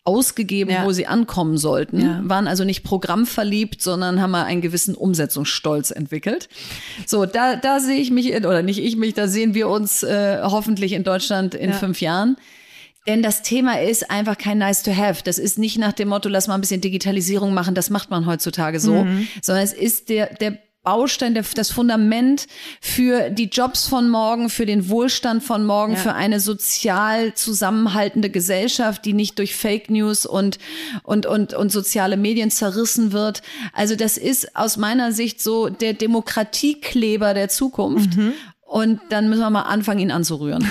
ausgegeben, ja. wo sie ankommen sollten, ja. waren also nicht programmverliebt, sondern haben mal einen gewissen Umsetzungsstolz entwickelt. So, da, da sehe ich mich, oder nicht ich mich, da sehen wir uns äh, hoffentlich in Deutschland in ja. fünf Jahren. Denn das Thema ist einfach kein nice to have. Das ist nicht nach dem Motto, lass mal ein bisschen Digitalisierung machen, das macht man heutzutage so, mhm. sondern es ist der, der Baustein, das Fundament für die Jobs von morgen, für den Wohlstand von morgen, ja. für eine sozial zusammenhaltende Gesellschaft, die nicht durch Fake News und, und, und, und soziale Medien zerrissen wird. Also das ist aus meiner Sicht so der Demokratiekleber der Zukunft. Mhm. Und dann müssen wir mal anfangen, ihn anzurühren.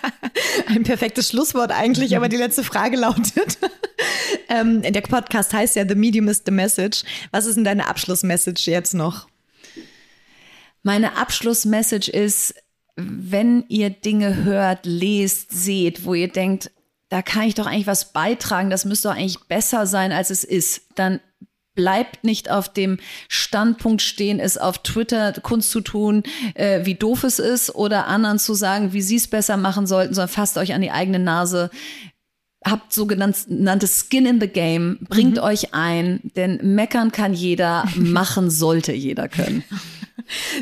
Ein perfektes Schlusswort eigentlich, aber die letzte Frage lautet. ähm, der Podcast heißt ja The Medium is the Message. Was ist denn deine Abschlussmessage jetzt noch? Meine Abschlussmessage ist, wenn ihr Dinge hört, lest, seht, wo ihr denkt, da kann ich doch eigentlich was beitragen, das müsste doch eigentlich besser sein, als es ist, dann bleibt nicht auf dem Standpunkt stehen, es auf Twitter Kunst zu tun, äh, wie doof es ist, oder anderen zu sagen, wie sie es besser machen sollten, sondern fasst euch an die eigene Nase. Habt sogenannte Skin in the Game, bringt mhm. euch ein, denn meckern kann jeder, machen sollte jeder können.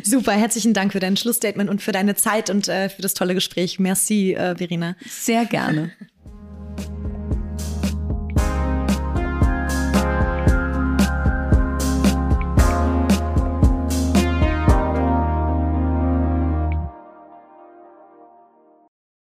Super, herzlichen Dank für dein Schlussstatement und für deine Zeit und äh, für das tolle Gespräch. Merci, äh, Verena. Sehr gerne.